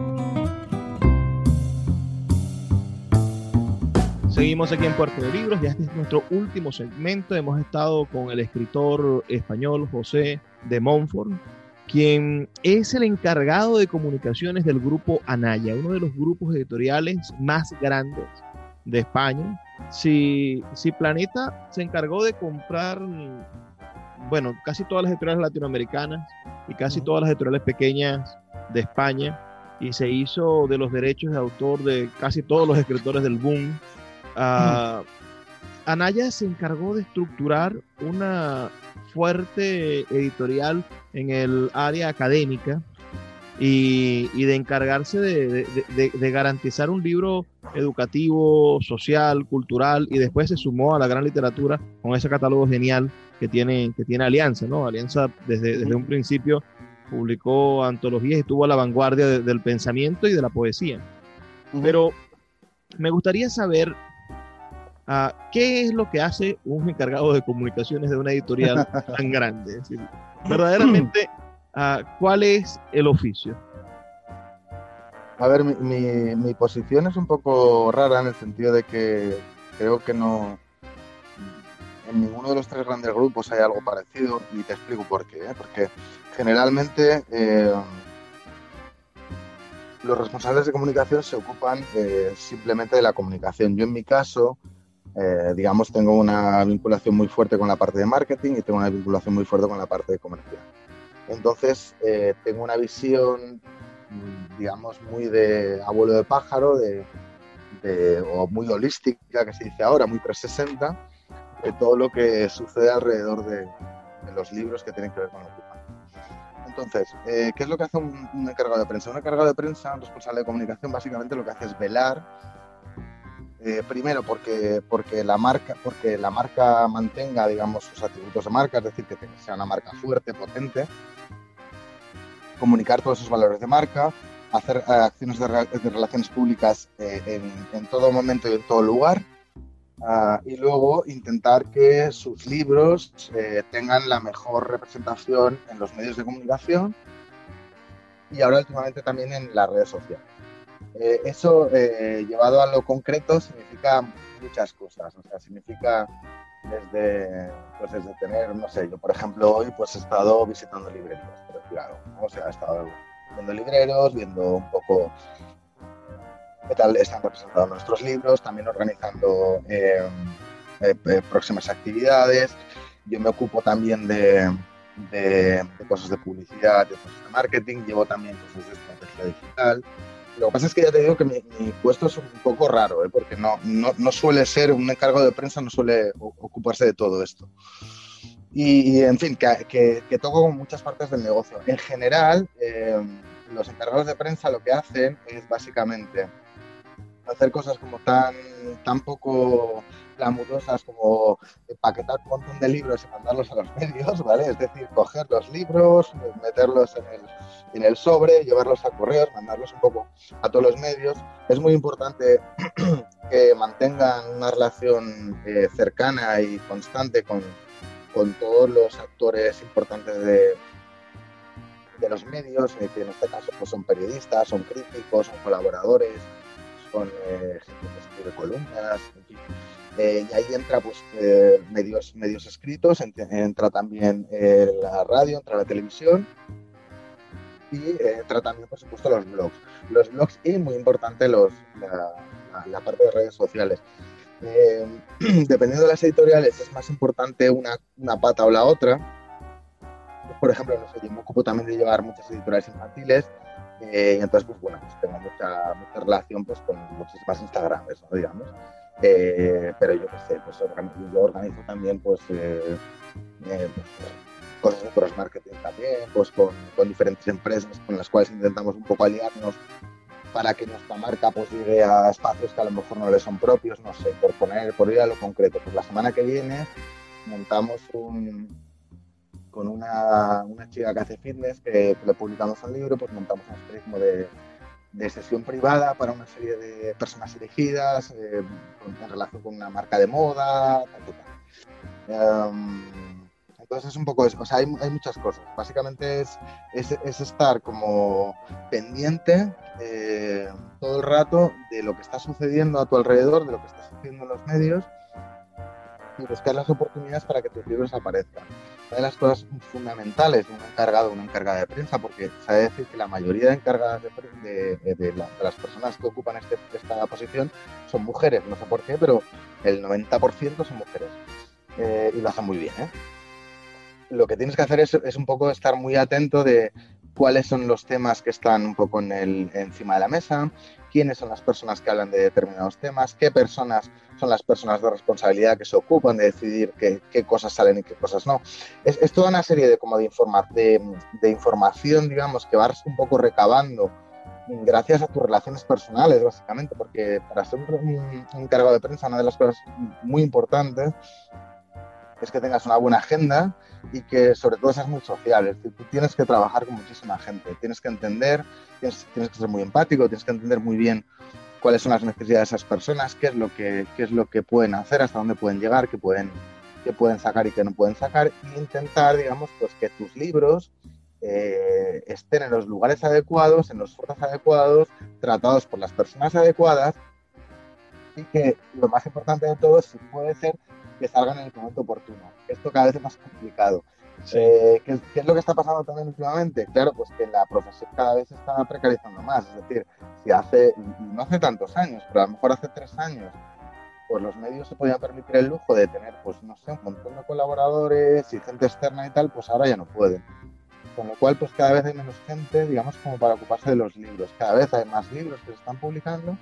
Seguimos aquí en Puerto de Libros, ya este es nuestro último segmento. Hemos estado con el escritor español José de Montfort, quien es el encargado de comunicaciones del grupo Anaya, uno de los grupos editoriales más grandes de España. Si, si Planeta se encargó de comprar, bueno, casi todas las editoriales latinoamericanas y casi todas las editoriales pequeñas de España, y se hizo de los derechos de autor de casi todos los escritores del boom, Ah, Anaya se encargó de estructurar una fuerte editorial en el área académica y, y de encargarse de, de- de- de garantizar un libro educativo, social, cultural y después se sumó a la gran literatura con ese catálogo genial que tiene, que tiene Alianza, ¿no? Alianza desde, desde un principio publicó antologías y estuvo a la vanguardia de- del pensamiento y de la poesía. Pero me gustaría saber ah, qué es lo que hace un encargado de comunicaciones de una editorial tan grande. Es decir, verdaderamente, ah, ¿cuál es el oficio? A ver, mi, mi- mi posición es un poco rara en el sentido de que creo que no. En ninguno de los tres grandes grupos hay algo parecido y te explico por qué. ¿eh? Porque generalmente eh, los responsables de comunicación se ocupan eh, simplemente de la comunicación. Yo en mi caso, eh, digamos, tengo una vinculación muy fuerte con la parte de marketing y tengo una vinculación muy fuerte con la parte de comercial. Entonces, eh, tengo una visión mm, digamos, muy de abuelo de pájaro, de, de- o muy holística, que se dice ahora, muy 360, de todo lo que sucede alrededor de, los libros que tienen que ver con tema. Entonces, eh, ¿qué es lo que hace un, un encargado de prensa? Un encargado de prensa, un responsable de comunicación, básicamente lo que hace es velar, eh, primero porque, porque, la marca, porque la marca mantenga, digamos, sus atributos de marca, es decir, que sea una marca fuerte, potente, comunicar todos esos valores de marca, hacer eh, acciones de, re- de relaciones públicas eh, en, todo momento y en todo lugar, ah, y luego intentar que sus libros tengan la mejor representación en los medios de comunicación y ahora últimamente también en las redes sociales. Eh, eso eh, llevado a lo concreto significa muchas cosas, o sea, significa desde, pues desde tener, no sé, yo por ejemplo hoy pues he estado visitando decir algo, ¿no? o sea, he estado viendo libreros, viendo un poco qué tal están representados nuestros libros, también organizando eh, próximas actividades. Yo me ocupo también de cosas de publicidad, de cosas de marketing, llevo también cosas de estrategia digital. Lo que pasa es que ya te digo que mi, mi puesto es un poco raro, ¿eh? porque no, no, no suele ser, un encargo de prensa no suele ocuparse de todo esto. Y, en fin, que, que, toco con muchas partes del negocio. En general, eh, los encargados de prensa lo que hacen es básicamente hacer cosas como tan, tan poco glamurosas como empaquetar un montón de libros y mandarlos a los medios, ¿vale? Es decir, coger los libros, meterlos en el, en el sobre, llevarlos a correos, mandarlos un poco a todos los medios. Es muy importante que mantengan una relación eh, cercana y constante con, con, todos los actores importantes de, de los medios, eh, que en este caso pues, son periodistas, son críticos, son colaboradores, son eh, gente que escribe columnas, en fin. Eh, y ahí entra pues, eh, medios, medios escritos, entra también eh, la radio, entra la televisión y entra también, por supuesto, los blogs. Los blogs y, muy importante, los, la, parte de redes sociales. dependiendo de las editoriales, es más importante una, una pata o la otra. Por ejemplo, no sé, yo me ocupo también de llevar muchas editoriales infantiles y entonces, pues bueno, pues tengo mucha, mucha relación pues, con muchísimas Instagramers, ¿no? digamos. Eh, pero yo qué sé, pues yo organizo también pues, eh, eh, pues, cosas de cross marketing también, pues con, diferentes empresas con las cuales intentamos un poco aliarnos para que nuestra marca pues llegue a espacios que a lo mejor no le son propios, no sé, por poner, por ir a lo concreto, pues la semana que viene montamos un con una, una chica que hace fitness, que, le publicamos un libro, pues montamos especie como de de sesión privada para una serie de personas elegidas eh, en relación con una marca de moda, um, entonces es un poco eso, o sea, hay, hay muchas cosas. Básicamente es, es, es estar como pendiente eh, todo el rato de lo que está sucediendo a tu alrededor, de lo que está sucediendo en los medios buscar las oportunidades para que tus libros aparezcan. Una de las cosas fundamentales de un encargado o una encargada de prensa, porque se debe decir que la mayoría de encargadas de, de, de, la, de las personas que ocupan este, esta posición son mujeres, no sé por qué, pero el 90% son mujeres. Eh, y lo hacen muy bien. ¿eh? Lo que tienes que hacer es, es un poco estar muy atento de cuáles son los temas que están un poco encima de la mesa, quiénes son las personas que hablan de determinados temas, qué personas son las personas de responsabilidad que se ocupan de decidir qué, qué cosas salen y qué cosas no. Es, toda una serie de, como de, informa de, información, digamos, que vas un poco recabando gracias a tus relaciones personales, básicamente, porque para ser un, un encargado de prensa, una de las cosas muy importantes es que tengas una buena agenda y que sobre todo seas muy social. Es decir, tú tienes que trabajar con muchísima gente, tienes que entender, tienes, tienes, que ser muy empático, tienes que entender muy bien cuáles son las necesidades de esas personas, qué es lo que, qué es lo que pueden hacer, hasta dónde pueden llegar, qué pueden, qué pueden sacar y qué no pueden sacar, e intentar, digamos, pues que tus libros eh, estén en los lugares adecuados, en los foros adecuados, tratados por las personas adecuadas y que lo más importante de todo, si puede ser, que salgan en el momento oportuno. Esto cada vez es más complicado. Sí. Eh, ¿qué, ¿qué, es lo que está pasando también últimamente? Claro, pues que la profesión cada vez se está precarizando más. Es decir, si hace, no hace tantos años, pero a lo mejor hace tres años, pues los medios se podían permitir el lujo de tener, pues no sé, un montón de colaboradores y gente externa y tal, pues ahora ya no pueden. Con lo cual, pues cada vez hay menos gente, digamos, como para ocuparse de los libros. Cada vez hay más libros que se están publicando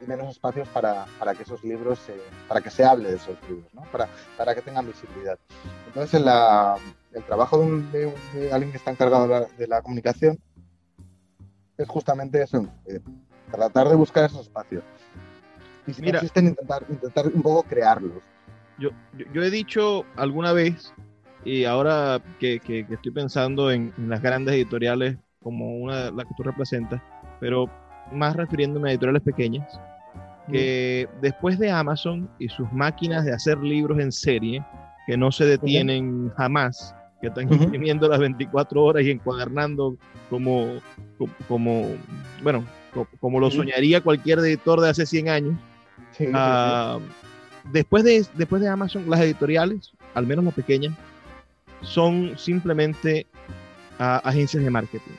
y menos espacios para, para que esos libros, se, para que se hable de esos libros, ¿no? para, para que tengan visibilidad. Entonces, la, el trabajo de, un, de, de, alguien que está encargado de la, de la comunicación es justamente eso, eh, tratar de buscar esos espacios. Y si Mira, no existen, intentar, intentar un poco crearlos. Yo, yo, yo he dicho alguna vez, y ahora que, que, que estoy pensando en, en, las grandes editoriales como una la que tú representas, pero más refiriéndome a editoriales pequeñas, que mm. después de Amazon y sus máquinas de hacer libros en serie, que no se detienen jamás, que están uh -huh. imprimiendo las 24 horas y encuadernando como, como, como bueno, como, como, lo soñaría cualquier editor de hace 100 años. Sí, uh, sí. Después, de, después de Amazon, las editoriales, al menos las pequeñas, son simplemente uh, agencias de marketing.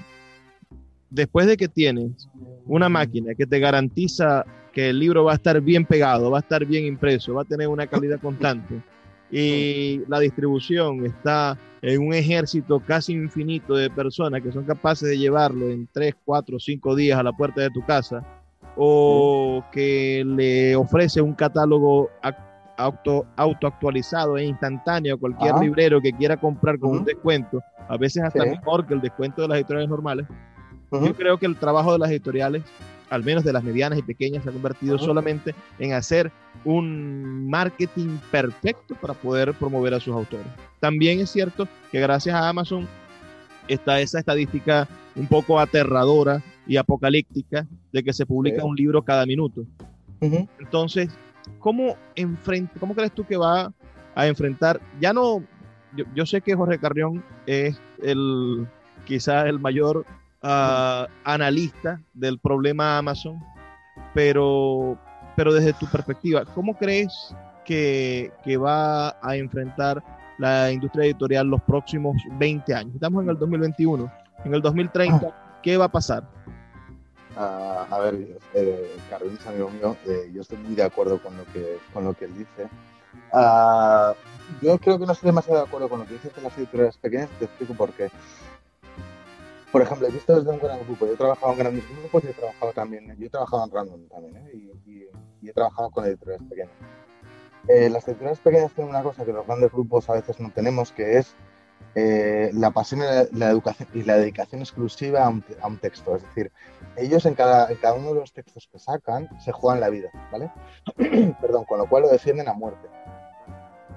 Después de que tienes una máquina que te garantiza que el libro va a estar bien pegado, va a estar bien impreso, va a tener una calidad constante y la distribución está en un ejército casi infinito de personas que son capaces de llevarlo en 3, 4, 5 días a la puerta de tu casa o que le ofrece un catálogo auto, auto actualizado e instantáneo a cualquier ah. librero que quiera comprar con uh -huh. un descuento, a veces hasta sí. mejor que el descuento de las editoriales normales. Uh -huh. Yo creo que el trabajo de las editoriales al menos de las medianas y pequeñas, se ha convertido solamente en hacer un marketing perfecto para poder promover a sus autores. También es cierto que gracias a Amazon está esa estadística un poco aterradora y apocalíptica de que se publica un libro cada minuto. Entonces, ¿cómo, ¿cómo crees tú que va a enfrentar? Ya no, yo, sé que Jorge Carrión es el quizás el mayor ah, analista del problema Amazon, pero, pero desde tu perspectiva, ¿cómo crees que, que va a enfrentar la industria editorial los próximos 20 años? Estamos en el 2021, en el 2030, ¿qué va a pasar? Uh, a ver, eh, es amigo mío, eh, yo estoy muy de acuerdo con lo que, con lo que él dice. Uh, yo creo que no estoy demasiado de acuerdo con lo que dice de las editoriales pequeñas, te explico por qué. Por ejemplo, he visto desde un gran grupo, yo he trabajado en grandes grupos y he trabajado también, yo he trabajado en Random también, ¿eh? y, y, y, he trabajado con editoriales pequeñas. Eh, las editoriales pequeñas tienen una cosa que los grandes grupos a veces no tenemos, que es eh, la pasión y la, educación y la dedicación exclusiva a un, a un, texto. Es decir, ellos en cada, en cada uno de los textos que sacan se juegan la vida, ¿vale? Perdón, con lo cual lo defienden a muerte.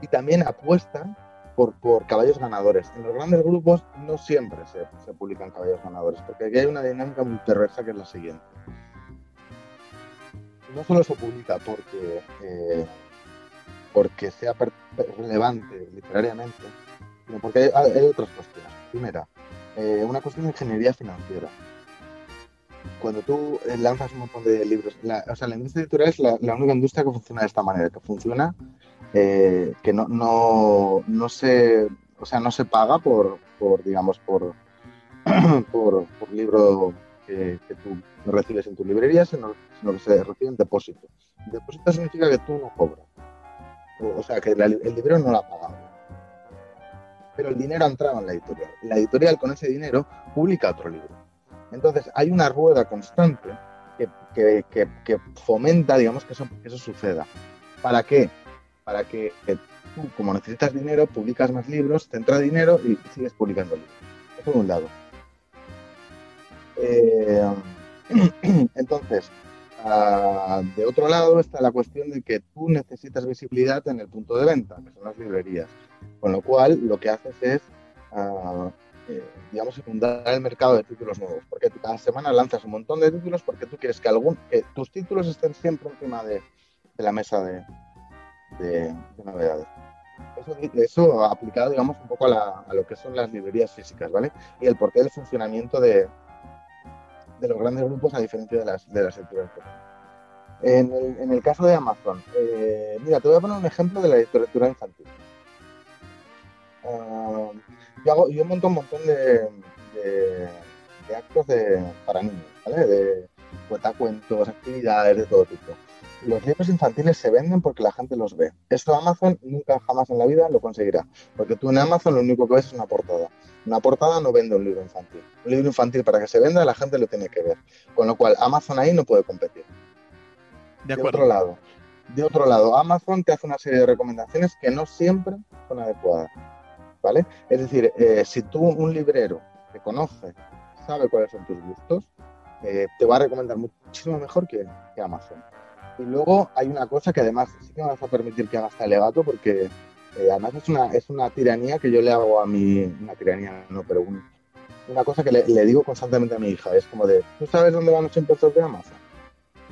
Y también apuestan por, por caballos ganadores. En los grandes grupos no siempre se, publican caballos ganadores, porque aquí hay una dinámica muy perversa que es la siguiente. No solo se publica porque, eh, porque sea relevante literariamente, porque hay, otras cuestiones. Primera, eh, una cuestión de ingeniería financiera. Cuando tú eh, lanzas un montón de libros, la, o sea, la industria editorial es la, única industria que funciona de esta manera, que funciona, eh, que no, no, no, se, o sea, no se paga por, por digamos, por, por, libro que, tú recibes en tu librería, sino, sino que se recibe en depósito. depósito significa que tú no cobras. O, sea, que el libro no lo ha pagado pero el dinero ha entrado en la editorial. La editorial con ese dinero publica otro libro. Entonces hay una rueda constante que, que, fomenta, digamos, que eso, suceda. ¿Para qué? Para que tú, como necesitas dinero, publicas más libros, te entra dinero y sigues publicando libros. Por un lado. Eh, entonces, ah, de otro lado está la cuestión de que tú necesitas visibilidad en el punto de venta, que son las librerías. Con lo cual, lo que haces es, uh, digamos, inundar el mercado de títulos nuevos, porque cada semana lanzas un montón de títulos porque tú quieres que, algún, que tus títulos estén siempre encima de, de la mesa de, de, novedades. Eso, aplicado, digamos, un poco a, la, a, lo que son las librerías físicas, ¿vale? Y el porqué del funcionamiento de, de los grandes grupos a diferencia de las, de las editoriales en el, en el, caso de Amazon, eh, mira, te voy a poner un ejemplo de la literatura infantil. Ah, yo, hago, yo monto un montón de, de, actos de, para niños, ¿vale? De cuentos, actividades de todo tipo. Los libros infantiles se venden porque la gente los ve. Esto Amazon nunca jamás en la vida lo conseguirá. Porque tú en Amazon lo único que ves es una portada. Una portada no vende un libro infantil. Un libro infantil para que se venda la gente lo tiene que ver. Con lo cual Amazon ahí no puede competir. De, de otro lado, de otro lado, Amazon te hace una serie de recomendaciones que no siempre son adecuadas. Es decir, eh, si tú, un librero, te conoce, sabe cuáles son tus gustos, eh, te va a recomendar muchísimo mejor que, Amazon. Y luego hay una cosa que además sí que me vas a permitir que haga este alegato porque eh, además es una, es una tiranía que yo le hago a mi, una tiranía no, pero una cosa que le, digo constantemente a mi hija, es como de, ¿tú sabes dónde van los impuestos de Amazon?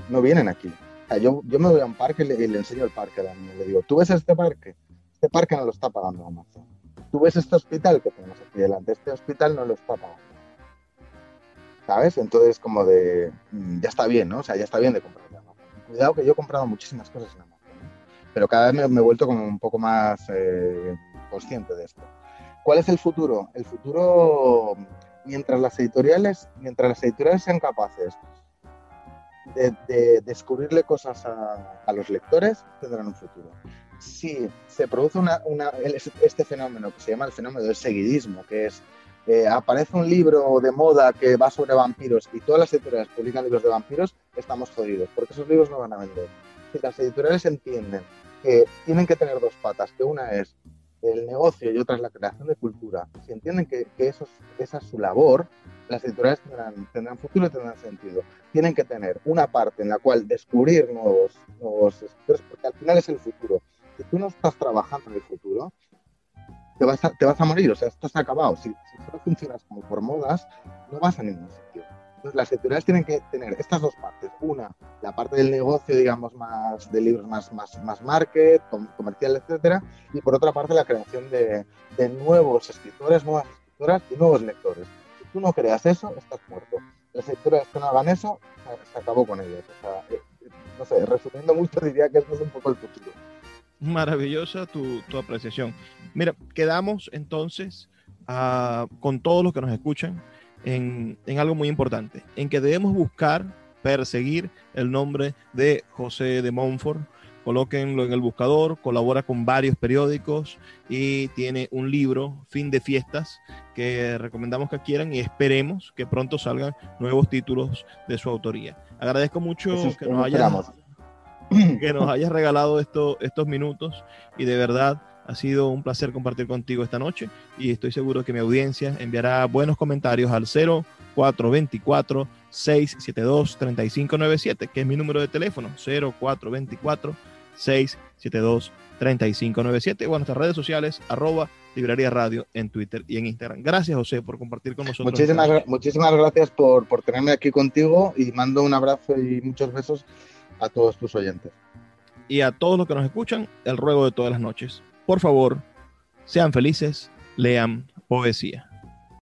No vienen aquí. yo, yo me voy a un parque y le, enseño el parque a la niña. Le digo, ¿tú ves este parque? Este parque no lo está pagando Amazon tú ves este hospital que tenemos aquí delante, este hospital no lo está pagando. ¿Sabes? Entonces, como de, mm, ya está bien, ¿no? O sea, ya está bien de comprar en Amazon. Cuidado que yo he comprado muchísimas cosas en Amazon, pero cada vez me, he vuelto como un poco más eh, consciente de esto. ¿Cuál es el futuro? El futuro, mientras las editoriales, mientras las editoriales sean capaces de, descubrirle cosas a, los lectores, tendrán un futuro si se produce una, este fenómeno que se llama el fenómeno del seguidismo, que es eh, aparece un libro de moda que va sobre vampiros y todas las editoriales publican libros de vampiros, estamos jodidos, porque esos libros no van a vender. Si las editoriales entienden que tienen que tener dos patas, que una es el negocio y otra es la creación de cultura, si entienden que, eso esa es su labor, las editoriales tendrán, tendrán futuro y tendrán sentido. tienen que tener una parte en la cual descubrir nuevos, nuevos escritores, porque al final es el futuro. Si tú no estás trabajando en el futuro, te vas a, te vas a morir, o sea, esto se acabado. Si, si solo funcionas como por modas, no vas a ningún sitio. Entonces, las editoriales tienen que tener estas dos partes. Una, la parte del negocio, digamos, más de libros más, más, más market, comercial, etcétera, y por otra parte, la creación de, de nuevos escritores, nuevas escritoras y nuevos lectores. Si tú no creas eso, estás muerto. Las editoriales que no hagan eso, se acabó con ellos. O sea, eh, no sé, resumiendo mucho, diría que esto es un poco el futuro. Maravillosa tu, tu apreciación. Mira, quedamos entonces uh, con todos los que nos escuchan en, en, algo muy importante, en que debemos buscar, perseguir el nombre de José de Montfort. Colóquenlo en el buscador, colabora con varios periódicos y tiene un libro, Fin de Fiestas, que recomendamos que quieran y esperemos que pronto salgan nuevos títulos de su autoría. Agradezco mucho que nos hayas que nos hayas regalado esto, estos minutos y de verdad ha sido un placer compartir contigo esta noche y estoy seguro que mi audiencia enviará buenos comentarios al 0424 672 3597, que es mi número de teléfono, 0424 672 3597 o en nuestras redes sociales, arroba Librería Radio en Twitter y en Instagram. Gracias, José, por compartir con nosotros. Muchísimas, muchísimas gracias por, por tenerme aquí contigo y mando un abrazo y muchos besos a todos tus oyentes. Y a todos los que nos escuchan, el ruego de todas las noches. Por favor, sean felices, lean poesía.